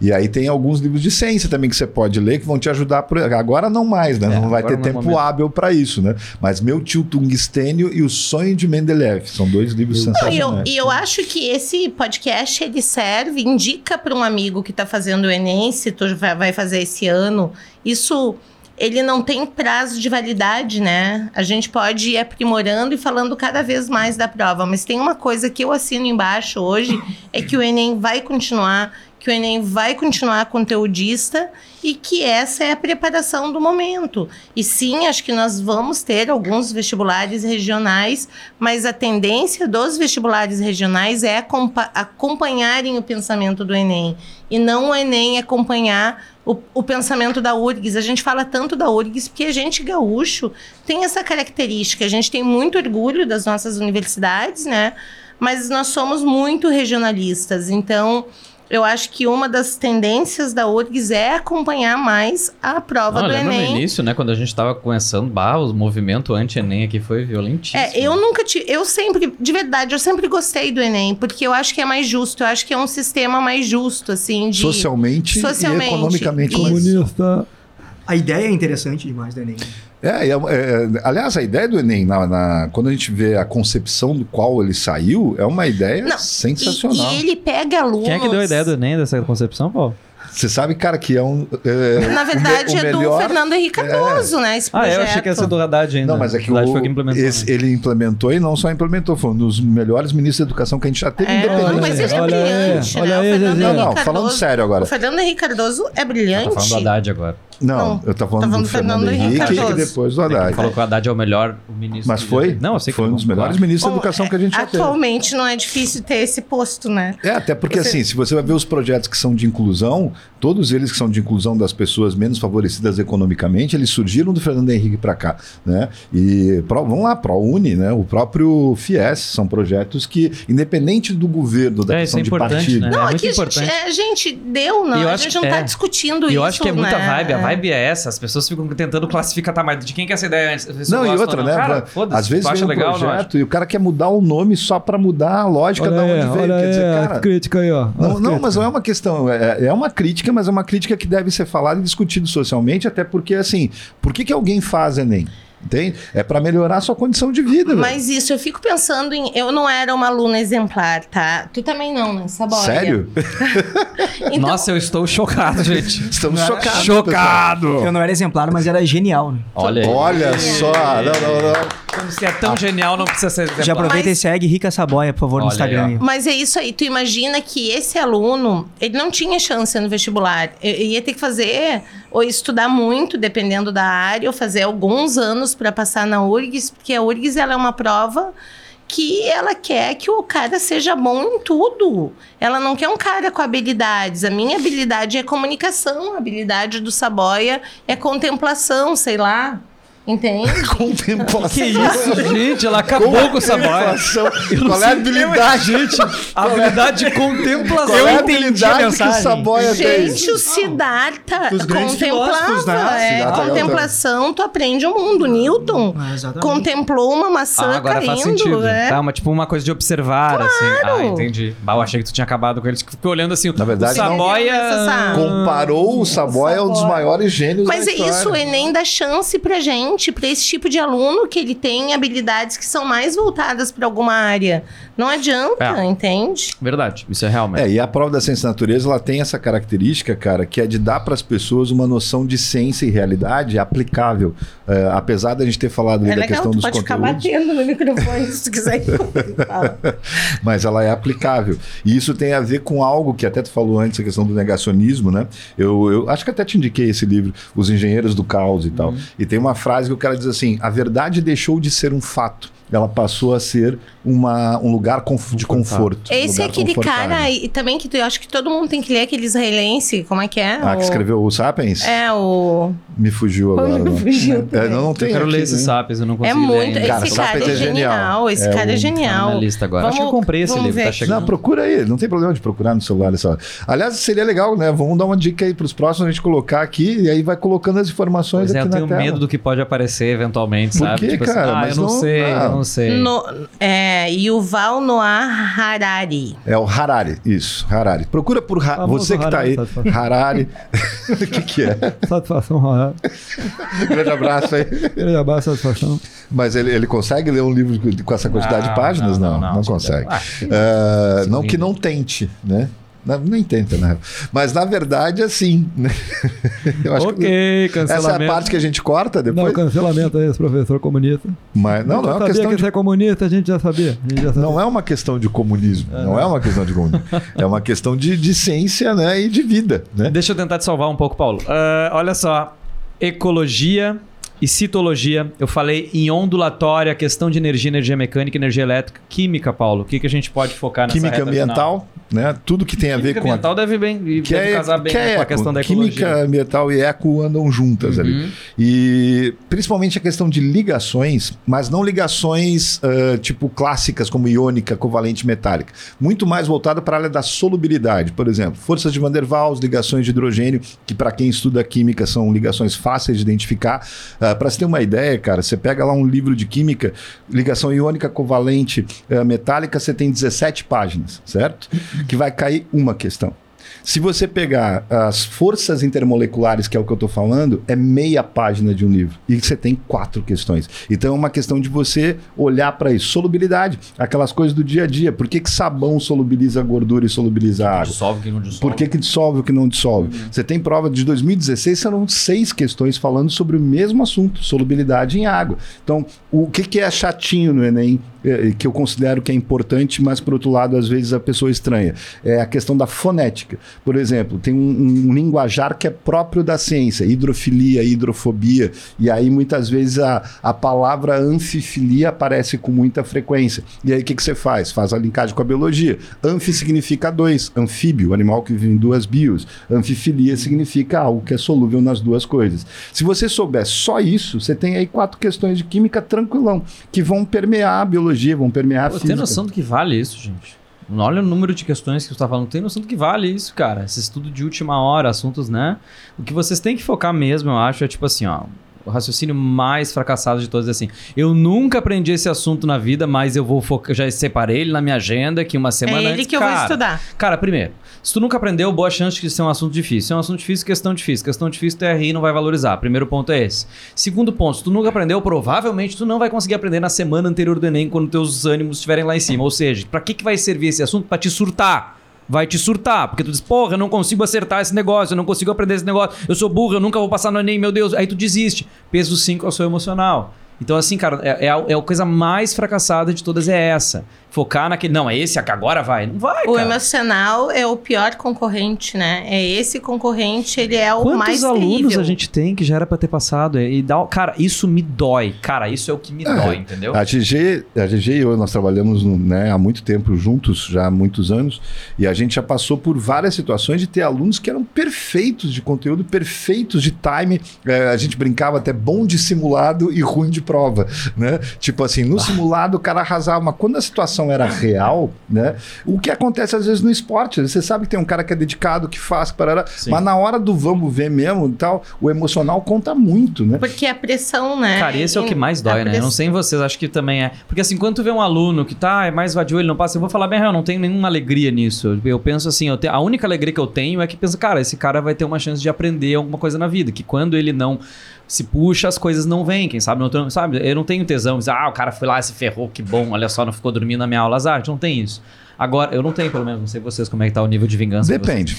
E aí tem alguns livros de ciência também que você pode ler que vão te ajudar. Por... Agora não mais, né? É, não vai ter não é tempo momento. hábil para isso, né? Mas Meu Tio Tungstênio e O Sonho de Mendeleev são dois livros e, eu, sensacionais. e eu acho que esse podcast ele serve, indica para um amigo que está fazendo o Enem, se tu vai fazer esse ano. Isso ele não tem prazo de validade, né? A gente pode ir aprimorando e falando cada vez mais da prova. Mas tem uma coisa que eu assino embaixo hoje: é que o Enem vai continuar, que o Enem vai continuar conteudista e que essa é a preparação do momento. E sim, acho que nós vamos ter alguns vestibulares regionais, mas a tendência dos vestibulares regionais é acompa- acompanharem o pensamento do Enem e não o Enem acompanhar o, o pensamento da URGS. A gente fala tanto da URGS porque a gente gaúcho tem essa característica. A gente tem muito orgulho das nossas universidades, né? Mas nós somos muito regionalistas. Então, eu acho que uma das tendências da URGS é acompanhar mais a prova Não, do lembra no Enem. início, né? Quando a gente tava começando, bah, o movimento anti-Enem aqui foi violentíssimo. É, eu nunca tive. Eu sempre, de verdade, eu sempre gostei do Enem, porque eu acho que é mais justo. Eu acho que é um sistema mais justo, assim, de. Socialmente, Socialmente, e economicamente. Comunista. A ideia é interessante demais do Enem. É, é, é, aliás, a ideia do Enem, na, na- quando a gente vê a concepção do qual ele saiu, é uma ideia Não, sensacional. E, e ele pega alunos. Quem é que deu a ideia do Enem, dessa concepção, Paulo? Você sabe, cara, que é um. é, Na verdade, o me- o é do melhor- Fernando Henrique Cardoso, né? Esse Ah, projeto. eu achei que ia ser do Haddad ainda. Não, mas é que o Haddad o, foi quem implementou. esse- né? ele implementou e não só implementou, foi um dos melhores ministros da educação que a gente já teve, É, independente. mas ele é Olha aí, brilhante, olha né? aí, o Fernando Não, não, Cardoso, falando sério agora. O Fernando Henrique Cardoso é brilhante. Tá falando do Haddad agora. Não, Não, eu tô falando, tá falando do Fernando, Henrique e Cardoso. depois do Ele Haddad. falou que o Haddad é o melhor ministro. Mas de- foi? Não, eu sei que foi um dos melhores claro. ministros da educação que a gente já teve. Atualmente não é difícil ter esse posto, né? É, até porque Você- assim, se você vai ver os projetos que são de inclusão, todos eles que são de inclusão das pessoas menos favorecidas economicamente, eles surgiram do Fernando Henrique para cá, né? E pro- vamos lá, ProUni, né? O próprio FIES, são projetos que, independente do governo, da É, questão é de importante, partido, né? Não, é é muito que a gente, importante. é, gente, deu, não. Eu a acho gente que- não tá é. discutindo E isso. eu acho que é muita né? vibe. A vibe é essa. As pessoas ficam tentando classificar, tá, mas de quem que é essa ideia antes? Não, e outra, não. né? Cara, va- foda-se, Às vezes vem um legal projeto e o cara quer mudar o nome só para mudar a lógica da onde veio. Quer dizer, cara, crítica aí, ó. Não, não, mas não é uma questão, é, é uma crítica, mas é uma crítica que deve ser falada e discutida socialmente, até porque, assim, por que, que alguém faz Enem? Entende? É para melhorar a sua condição de vida. velho. Mas isso, eu fico pensando em. Eu não era uma aluna exemplar, tá? Tu também não, né? Saboia. Sério? Então, Nossa, eu estou chocado, gente. Estamos Não, chocados. Chocado! Eu não era exemplar, mas era genial, né? Olha. Olha só. Não, não, não. Você é tão genial, não precisa ser exemplar. Já aproveita Mas- e segue Rica Saboia, por favor, no Olha Instagram. aí, aí. Mas é isso aí. Tu imagina que esse aluno, ele não tinha chance no vestibular. Ele ia ter que fazer ou estudar muito, dependendo da área, ou fazer alguns anos para passar na URGS, porque a URGS ela é uma prova que ela quer que o cara seja bom em tudo. Ela não quer um cara com habilidades. A minha habilidade é comunicação, a habilidade do Saboia é contemplação, sei lá. Entende? Contemplação. Que isso, gente? Ela acabou com essa boia. Contemplação. Qual é a habilidade? Gente, a habilidade de contemplação. É a entendi a habilidade que mensagem. tem? Gente, o Siddhartha Dos grandes contemplava. né? É, Siddhartha contemplação, tu aprende o mundo. Newton Ah, contemplou uma maçã Ah, agora caindo. faz sentido. é. Tá, uma, tipo uma coisa de observar, assim. Ah, entendi. Bah, eu achei que tu tinha acabado com eles. Ficou olhando assim. Na verdade, o. Saboia... Comparou o Saboia a um dos maiores gênios Mas da é história. isso, o Enem dá chance pra gente, pra esse tipo de aluno que ele tem habilidades que são mais voltadas pra alguma área. Não adianta, É. entende? Verdade, isso é realmente. É, e a prova da ciência da natureza, ela tem essa característica, cara, que é de dar para as pessoas uma noção de ciência e realidade aplicável. É, apesar da gente ter falado ali É da questão dos pode ficar conteúdos, batendo no microfone se quiser. Mas ela é aplicável. E isso tem a ver com algo que até tu falou antes, a questão do negacionismo, né? Eu, eu acho que até te indiquei esse livro, Os Engenheiros do Caos e tal. Uhum. E tem uma frase que o cara diz assim: a verdade deixou de ser um fato. Ela passou a ser uma, um lugar conf- de conforto. um Esse é aquele cara aí, também que tu- eu acho que todo mundo tem que ler aquele israelense, como é que é? Ah, que O- escreveu o Sapiens? É, o... Me fugiu agora. Me não. fugiu É, não, não Eu tem quero aqui, ler esses né? sapiens, eu não É consegui ler muito. ainda. Cara, esse cara é é genial. genial. Esse É cara é Tá genial. na lista agora. Acho que eu Vamos- comprei esse vamos livro, ver tá chegando. Não, procura aí, não tem problema de procurar no celular hora. Aliás, seria legal, né? Vamos dar uma dica aí pros próximos, a gente colocar aqui e aí vai colocando as informações Pois é, aqui eu na tenho tela. medo do que pode aparecer eventualmente, Por sabe? quê, Tipo assim, cara? ah, Mas eu não, não- sei, eu não. Não sei. No, é, Yuval Noah Harari. É o Harari, isso, Harari. Procura por Ha- Famoso você que tá aí. Harari, satisfação. Harari. O que, que é? Satisfação, Raul. Grande abraço aí. Grande abraço, satisfação. Mas ele, ele consegue ler um livro com essa quantidade de páginas? Não, não, consegue. Ah, Ah, não que não tente, né? Não, nem tenta, né? Mas na verdade, assim. né? Eu acho que ok, essa é cancelamento. a parte que a gente corta depois. cancelamento aí, esse professor comunista. Mas não, não é uma questão de é comunista, a gente já sabia. A gente já Não é uma questão de comunismo, não é uma questão de comunismo. É uma questão de, de ciência né, e de vida. Né? Deixa eu tentar te salvar um pouco, Paulo. Ah, olha só. Ecologia e citologia. Eu falei em ondulatória, questão de energia, energia mecânica, energia elétrica, química, Paulo. O que, que a gente pode focar nessa Química reta ambiental, né? tudo que tem a ver com a. ambiental deve bem, Que deve é, casar bem que né, é com a questão da ecologia. Química ambiental e eco andam juntas ali. Uhum. E principalmente a questão de ligações, mas não ligações ah, tipo clássicas como iônica, covalente, metálica. Muito mais voltada para a área da solubilidade. Por exemplo, forças de Van der Waals, ligações de hidrogênio, que para quem estuda química são ligações fáceis de identificar. para você ter uma ideia, cara, você pega lá um livro de química, ligação iônica, covalente, ah, metálica, você tem 17 páginas, certo? Que vai cair uma questão. Se você pegar as forças intermoleculares, que é o que eu estou falando, é meia página de um livro. E você tem quatro questões. Então é uma questão de você olhar para isso. Solubilidade, aquelas coisas do dia a dia. Por que, que sabão solubiliza gordura e solubiliza água? Dissolve que não dissolve. Por que, que dissolve o que não dissolve? Você tem prova de 2016, serão seis questões falando sobre o mesmo assunto, solubilidade em água. Então, o que, que é chatinho no Enem, que eu considero que é importante, mas por outro lado, às vezes a pessoa estranha, é a questão da fonética. Por exemplo, tem um, um linguajar que é próprio da ciência, hidrofilia, hidrofobia, e aí muitas vezes a, a palavra anfifilia aparece com muita frequência. E aí o que, que você faz? Faz a linkagem com a biologia. Anfi significa dois, anfíbio, animal que vive em duas bios. Anfifilia significa algo que é solúvel nas duas coisas. Se você souber só isso, você tem aí quatro questões de química tranquilão, que vão permear a biologia, vão permear a Pô, física. tem noção do que vale isso, gente? Olha o número de questões que você está falando. Tem noção do que vale isso, cara? Esse estudo de última hora, assuntos, né? O que vocês têm que focar mesmo, eu acho, é tipo assim, ó. O raciocínio mais fracassado de todos é assim. Eu nunca aprendi esse assunto na vida, mas eu vou focar. Já separei ele na minha agenda que uma semana É ele antes- que eu vou Cara, estudar. Cara, primeiro, se tu nunca aprendeu, boa chance de ser um assunto difícil. Se é um assunto difícil, questão difícil. Questão difícil, tu erra e não vai valorizar. Primeiro ponto é esse. Segundo ponto, se tu nunca aprendeu, provavelmente tu não vai conseguir aprender na semana anterior do Enem, quando teus ânimos estiverem lá em cima. Ou seja, pra que, que vai servir esse assunto? Pra te surtar. Vai te surtar, porque tu diz, porra, eu não consigo acertar esse negócio, eu não consigo aprender esse negócio, eu sou burro, eu nunca vou passar no Enem, meu Deus. Aí tu desiste. Peso 5 é o seu emocional. Então, assim, cara, é, é a, é a coisa mais fracassada de todas é essa. Focar naquele. Não, é esse aqui agora vai. Não vai, O cara. emocional é o pior concorrente, né? É esse concorrente, ele é o Quantos mais alunos terrível. a gente tem que já era pra ter passado? E dá, cara, isso me dói. Cara, isso é o que me dói, entendeu? A GG, a GG e eu, nós trabalhamos né, há muito tempo juntos, já há muitos anos, e a gente já passou por várias situações de ter alunos que eram perfeitos de conteúdo, perfeitos de time. É, a gente brincava até bom de simulado e ruim de prova, né? Tipo assim, no simulado o cara arrasava, mas quando a situação era real, né? O que acontece às vezes no esporte, você sabe que tem um cara que é dedicado, que faz, parará, Sim. mas na hora do vamos ver mesmo e tal, o emocional conta muito, né? Porque a pressão, né? Cara, esse é o que mais A dói, né? Eu não sei em vocês, acho que também é. Porque assim, quando tu vê um aluno que tá, é mais vadio, ele não passa, eu vou falar bem, real, eu não tenho nenhuma alegria nisso. Eu penso assim, eu te- a única alegria que eu tenho é que penso, cara, esse cara vai ter uma chance de aprender alguma coisa na vida, que quando ele não se puxa, as coisas não vêm, quem sabe, não, sabe? Eu não tenho tesão, dizer, ah, o cara foi lá e se ferrou, que bom, olha só, não ficou dormindo na minha aula, azar, não tem isso. Agora, eu não tenho, pelo menos, não sei vocês como é que tá o nível de vingança. Depende.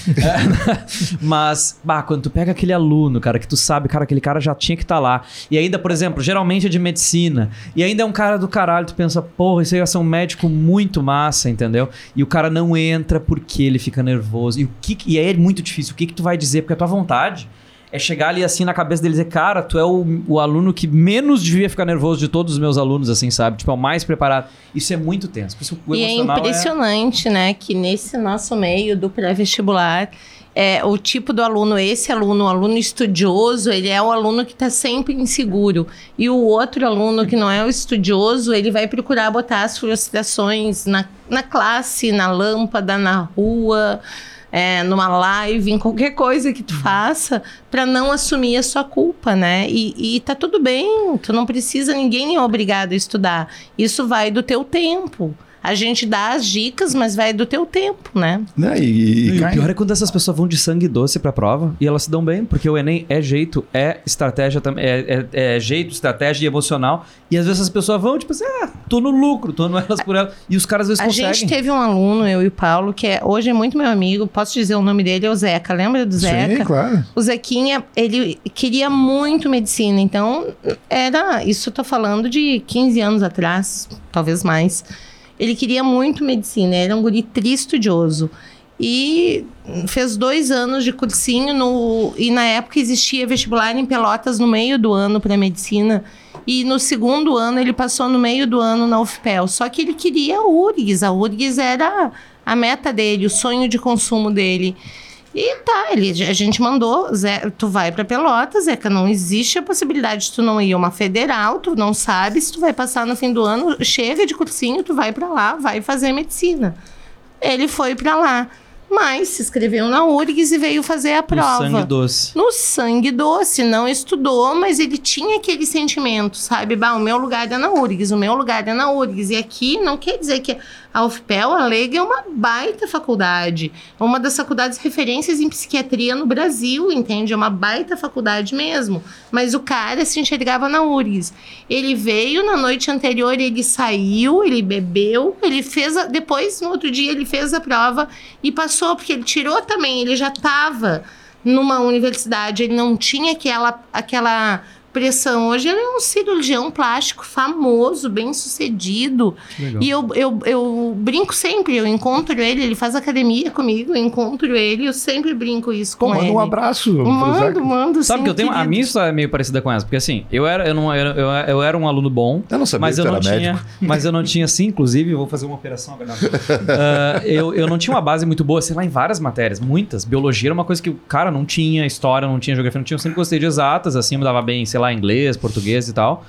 Mas, bah, quando tu pega aquele aluno, cara, que tu sabe, cara, aquele cara já tinha que estar lá. E ainda, por exemplo, geralmente é de medicina. E ainda é um cara do caralho, tu pensa, porra, isso aí ia ser um médico muito massa, entendeu? E o cara não entra porque ele fica nervoso. E, o que, que- e aí é muito difícil. O que, que tu vai dizer? Porque a tua vontade é chegar ali assim na cabeça dele e dizer, cara, tu é o, o aluno que menos devia ficar nervoso de todos os meus alunos, assim, sabe? Tipo, é o mais preparado. Isso é muito tenso. Por isso o E é emocional impressionante, né, que nesse nosso meio do pré-vestibular, é, o tipo do aluno, esse aluno, o aluno estudioso, ele é o aluno que está sempre inseguro. E o outro aluno que não é o estudioso, ele vai procurar botar as frustrações na, na classe, na lâmpada, na rua, é, numa live, em qualquer coisa que tu faça, para não assumir a sua culpa, né? E, e tá tudo bem, tu não precisa, ninguém é obrigado a estudar. Isso vai do teu tempo. A gente dá as dicas, mas vai do teu tempo, né? né? E, e, E o pior é quando essas pessoas vão de sangue doce pra prova e elas se dão bem, porque o Enem é jeito, é estratégia também, é, é- é jeito, estratégia e emocional. E às vezes as pessoas vão, tipo assim, ah, tô no lucro, tô no elas por elas. E os caras às vezes A conseguem. gente teve um aluno, eu e o Paulo, que é, hoje é muito meu amigo, posso dizer o nome dele, é o Zeca. Lembra do Zeca? Sim, claro. O Zequinha, ele queria muito medicina, então era. Isso eu tô falando de 15 anos atrás, talvez mais. Ele queria muito medicina, era um guri tristudioso. E fez dois anos de cursinho no, e na época existia vestibular em Pelotas no meio do ano para medicina. E no segundo ano ele passou no meio do ano na UFPEL. Só que ele queria a URGS. A URGS era a meta dele, o sonho de consumo dele. E tá, ele, a gente mandou, Zé, tu vai pra Pelotas, Zeca, não existe a possibilidade de tu não ir a uma federal, tu não sabe se tu vai passar no fim do ano, chega de cursinho, tu vai pra lá, vai fazer medicina. Ele foi pra lá, mas se inscreveu na URGS e veio fazer a No prova. sangue doce. No sangue doce, não estudou, mas ele tinha aquele sentimento, sabe? Bah, o meu lugar é na URGS, o meu lugar é na URGS. E aqui não quer dizer que a UFPEL, a Lega, é uma baita faculdade. É uma das faculdades referências em psiquiatria no Brasil, entende? É uma baita faculdade mesmo. Mas o cara se enxergava na URGS. Ele veio na noite anterior, ele saiu, ele bebeu, ele fez. A... Depois, no outro dia, ele fez a prova e passou, porque ele tirou também, ele já estava numa universidade, ele não tinha aquela, aquela pressão. Hoje ele é um cirurgião plástico famoso, bem sucedido. E eu, eu, eu brinco sempre, eu encontro ele, ele faz academia comigo, eu encontro ele, eu sempre brinco isso com Pô, manda ele. um abraço. Mando, mando. Sabe sim, que eu tenho. A querido. minha história é meio parecida com essa, porque assim, eu era, eu não, eu, eu, eu era um aluno bom. Eu não sabia Mas que eu não tinha, médico. mas eu não tinha, sim, inclusive, eu vou fazer uma operação agora. Ah, eu, eu não tinha uma base muito boa, sei lá, em várias matérias, muitas. Biologia era uma coisa que o cara não tinha, história não tinha, geografia não tinha. Eu sempre gostei de exatas, assim, eu me dava bem, sei lá, inglês, português e tal.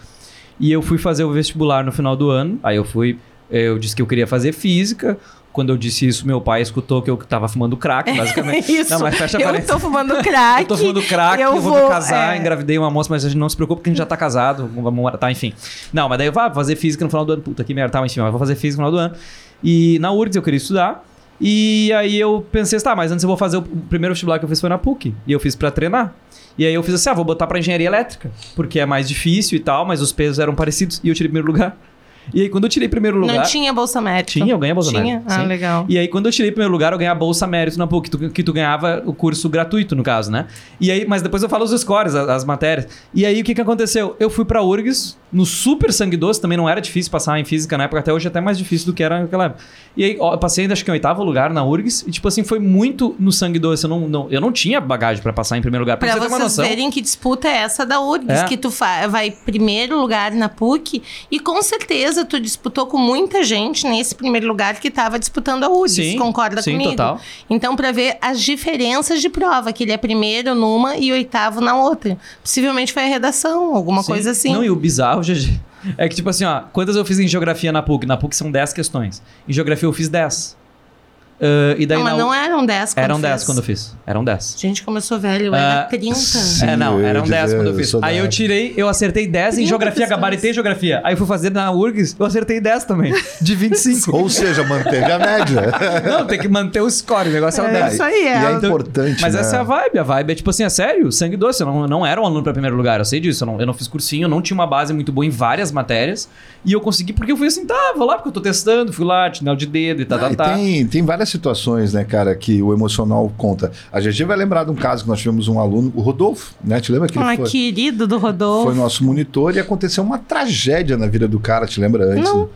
E eu fui fazer o vestibular no final do ano. Aí eu fui, eu disse que eu queria fazer física. Quando eu disse isso, meu pai escutou que eu tava fumando crack, basicamente. Isso. Não, mas fecha eu tô fumando crack. Eu tô falando crack, eu, eu vou, vou, casar, é. engravidei uma moça, mas a gente não se preocupa porque a gente já tá casado, vamos morar, tá, enfim. Não, mas daí eu vou fazer física no final do ano. Puta que merda, tá, enfim, mas eu vou fazer física no final do ano. E na URGS eu queria estudar. E aí eu pensei, tá, mas antes eu vou fazer o o primeiro vestibular que eu fiz foi na PUC. E eu fiz pra treinar. E aí eu fiz assim, ah, vou botar pra engenharia elétrica, porque é mais difícil e tal, mas os pesos eram parecidos e eu tirei primeiro lugar. E aí, quando eu tirei primeiro lugar. Não tinha Bolsa Mérito? Tinha, eu ganhei a Bolsa tinha? Mérito, Ah, sim. legal. E aí, quando eu tirei primeiro lugar, eu ganhei a Bolsa Mérito na PUC, que tu, que tu ganhava o curso gratuito, no caso, né? E aí, mas depois eu falo os scores, as, as matérias. E aí, o que que aconteceu? Eu fui pra URGS, no super sangue doce, também não era difícil passar em física na época, até hoje é até mais difícil do que era naquela época. E aí, ó, eu passei ainda, acho que em oitavo lugar na URGS, e tipo assim, foi muito no sangue doce. Eu não, não, eu não tinha bagagem pra passar em primeiro lugar. Pra, Pra você vocês noção. verem que disputa é essa da URGS, É. que tu vai primeiro lugar na PUC e com certeza tu disputou com muita gente nesse primeiro lugar que estava disputando a URGS. Sim, concorda sim, comigo? total. Então, pra ver as diferenças de prova, que ele é primeiro numa e oitavo na outra. Possivelmente foi a redação, alguma Sim. coisa assim. Não, e o bizarro, GG, é que tipo assim, ó, quantas eu fiz em geografia na PUC? Na PUC são 10 questões. Em geografia eu fiz 10. Ah, e daí Não, mas na não eram 10 quando Eram 10 fez. quando eu fiz. Eram 10. Gente, como eu sou velho, eu era Ah, 30. sim. é, não, eu eram 10 dizer, quando eu eu fiz. sou Aí eu tirei, eu acertei 10 em 30 geografia, gabaritei geografia. Aí eu fui fazer na URGS, eu acertei 10 também, de 25. Ou seja, manteve a média. não, tem que manter o score, o negócio é, o É 10. isso aí, E é. é Então- importante, Mas né? essa é a vibe. A vibe é tipo assim, é sério, sangue doce. Eu não, eu não era um aluno pra primeiro lugar, eu sei disso. Eu não, eu não fiz cursinho, eu não tinha uma base muito boa em várias matérias. E eu consegui porque eu fui assim, tá, vou lá porque eu tô testando, fui lá, tinel de dedo e tá, Ah, tá, e tá. tem, tem várias situações, né, cara, que o emocional conta. A GG vai lembrar de um caso que nós tivemos um aluno, o Rodolfo, né? Te lembra que ele Ah, foi, querido do Rodolfo. foi nosso monitor e aconteceu uma tragédia na vida do cara, te lembra antes? Não.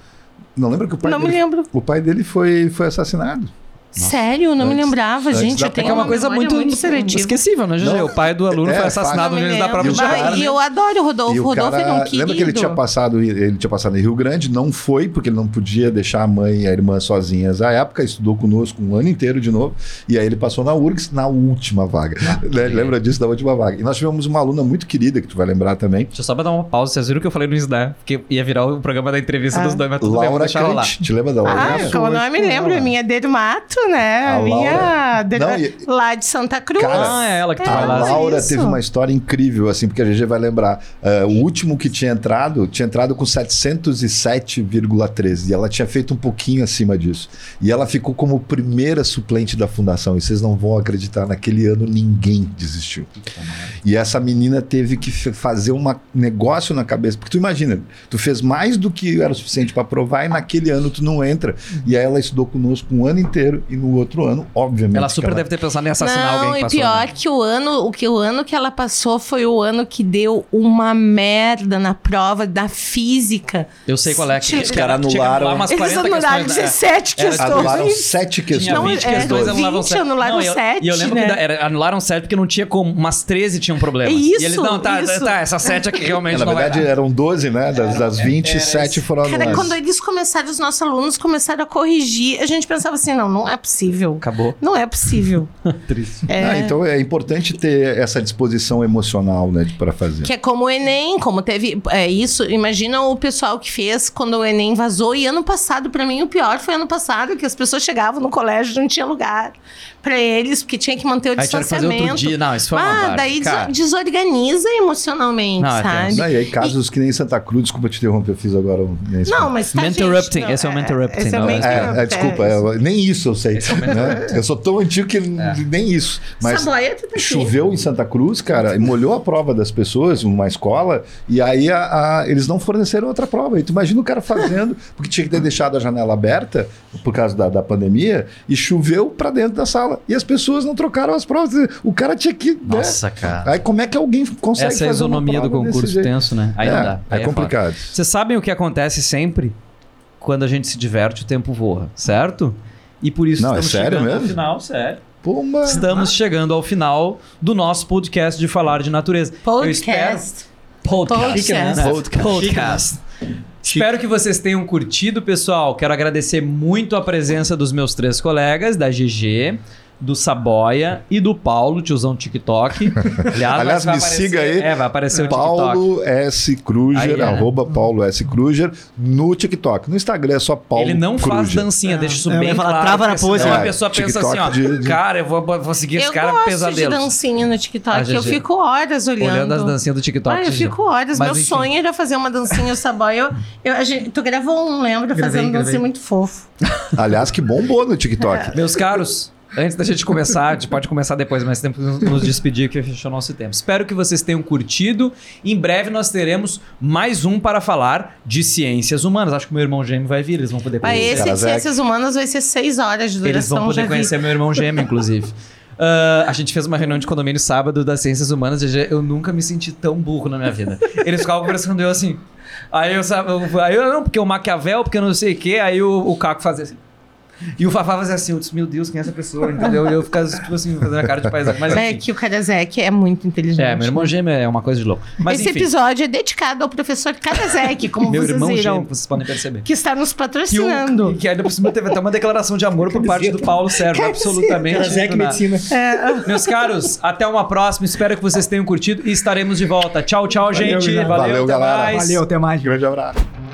Não lembra que o pai Não me dele, lembro. o pai dele foi, foi assassinado. Sério? Não me Antes- lembrava, antes gente. da Eu É tenho que é uma coisa memória muito, seletiva. esquecível, né? Não. O pai do aluno É, foi assassinado me no início da prova de gerar, E né? eu adoro o Rodolfo. E o Rodolfo cara, era um querido. lembra que ele tinha passado, ele tinha passado em Rio Grande, não foi porque ele não podia deixar a mãe e a irmã sozinhas. À época estudou conosco um ano inteiro de novo e aí ele passou na URGS na última vaga. Né? Lembra disso da última vaga? E nós tivemos uma aluna muito querida que tu vai lembrar também, Deixa eu só pra dar uma pausa. Vocês viram que eu falei no Isdé? Porque ia virar o programa da entrevista Ah. dos dois, mas tudo bem, vou Laura deixar rolar. Crente. Te lembra da Laura? Ah, Eu não me lembro, minha é do mato, né? A A, minha Laura. de- Não, e- lá de Santa Cruz. Cara, Ah, é ela que tu É, vai A lá. Mas Laura isso. teve uma história incrível, assim, porque a GG vai lembrar. Ah, o último que tinha entrado, tinha entrado com 707,13. E ela tinha feito um pouquinho acima disso. E ela ficou como primeira suplente da fundação. E vocês não vão acreditar, naquele ano ninguém desistiu. E essa menina teve que fazer um negócio na cabeça. Porque tu imagina, tu fez mais do que era o suficiente para provar e naquele ano tu não entra. E aí ela estudou conosco um ano inteiro e no outro ano, obviamente. Ela super deve ter pensado em assassinar não, alguém que e pior né? que o ano, o que o ano que ela passou foi o ano que deu uma merda na prova da física. Eu sei qual é. Que, Os que caras anularam. anular umas Eles 40 anularam questões, né? 17 Era- questões. Anularam sete Tinha questões. Não, 20 é, questões, anulavam 20 sete. anularam Não, e eu- E eu lembro né? que era- anularam 7 porque não tinha como. Umas 13 tinham problemas. Isso, e eles, não, tá, isso. tá, essa 7 aqui realmente É, na não vai verdade, eram 12, né? Das, das 27 foram Cara, anuladas. quando eles começaram, os nossos alunos começaram a corrigir, a gente pensava assim, não, não é possível. Acabou. Não é possível. Triste. É, Ah, então é importante ter essa disposição emocional, né, para fazer. Que é como o Enem, como teve é, isso. Imagina o pessoal que fez quando o Enem vazou. E ano passado, pra mim, o pior foi ano passado, que as pessoas chegavam no colégio e não tinha lugar pra eles, porque tinha que manter o Aí que fazer distanciamento. outro dia. Não, isso foi uma ah, daí des- desorganiza emocionalmente, Não, é sabe? Não, e aí casos que nem em Santa Cruz, desculpa te interromper, eu fiz agora um... Não, mas tá, Mentorrupting, gente, esse é o mentorrupting, esse é o é- desculpa, é. nem isso eu sei. né? Eu sou tão antigo que nem isso. Mas tá choveu em Santa Cruz, cara, e molhou a prova das pessoas, uma escola, e aí a- a- eles não forneceram outra prova. E tu imagina o cara fazendo, porque tinha que ter deixado a janela aberta por causa da, da pandemia, e choveu pra dentro da sala. E as pessoas não trocaram as provas. O cara tinha que. né? Nossa, cara. Aí como é que alguém consegue Essa é a fazer uma isonomia do concurso tenso, né? Aí é, não dá. Aí É foda. complicado. Vocês sabem o que acontece sempre quando a gente se diverte, o tempo voa, certo? E por isso Não, é estamos sério chegando ao mesmo? final, sério. Pumba. Estamos chegando ao final do nosso podcast de falar de natureza. Podcast. podcast. Né? né? Podcast. Podcast. Espero que vocês tenham curtido, pessoal. Quero agradecer muito a presença dos meus três colegas, da GG, do Saboia e do Paulo, tiozão TikTok. Aliás, Aliás, me aparecer- siga aí. É, vai aparecer o TikTok. Paulo S. Kruger, Aí, é. arroba Paulo S. Kruger, no TikTok. No Instagram é só Paulo Ele não faz Kruger. dancinha, deixa isso É, eu bem falar, claro. trava na senão pose. A É, pessoa pensa assim, TikTok ó, de- de- cara, eu vou, vou seguir esse Eu cara gosto de pesadelo. dancinha no TikTok. Eu fico horas olhando. Olhando as dancinhas do TikTok. Ah, eu fico horas. Mas, Meu enfim. sonho era fazer uma dancinha, o Saboy. Eu, eu, a gente, tu gravou um, lembra? Gravei, Fazendo um gravei. dancinha muito fofo. Aliás, que bombou no TikTok. Meus caros, Antes da gente começar, a gente pode começar depois, mas temos que nos despedir que fechou nosso tempo. Espero que vocês tenham curtido. Em breve nós teremos mais um para falar de ciências humanas. Acho que meu irmão gêmeo vai vir, eles vão poder Mas conhecer. esse de ciências humanas vai ser seis horas de duração. Eles vão poder já vi. conhecer meu irmão gêmeo, inclusive. Ah, a gente fez uma reunião de condomínio sábado das ciências humanas e eu nunca me senti tão burro na minha vida. Eles ficavam conversando eu assim. Aí eu, sabe, eu, aí eu não, porque o Maquiavel, porque eu não sei o quê. Aí o, o Caco fazia assim. E o Fafá fazia assim, eu disse, meu Deus, quem é essa pessoa? Entendeu? E eu ficava, tipo assim, fazendo a cara de paisagem. Mas É enfim. que o Karasek é muito inteligente. É, meu irmão gêmeo é uma coisa de louco. Mas Esse enfim, episódio é dedicado ao professor Karasek, como meu vocês irmão viram. gêmeo, vocês podem perceber. Que está nos Que, patrocinando. o, que ainda por cima teve até uma declaração de amor por parte do Paulo Sérgio, absolutamente. Nada. Medicina. É. Meus caros, até uma próxima. Espero que vocês tenham curtido e estaremos de volta. Tchau, tchau, gente. Valeu, Valeu, até galera. mais. Valeu, até mais. Grande abraço.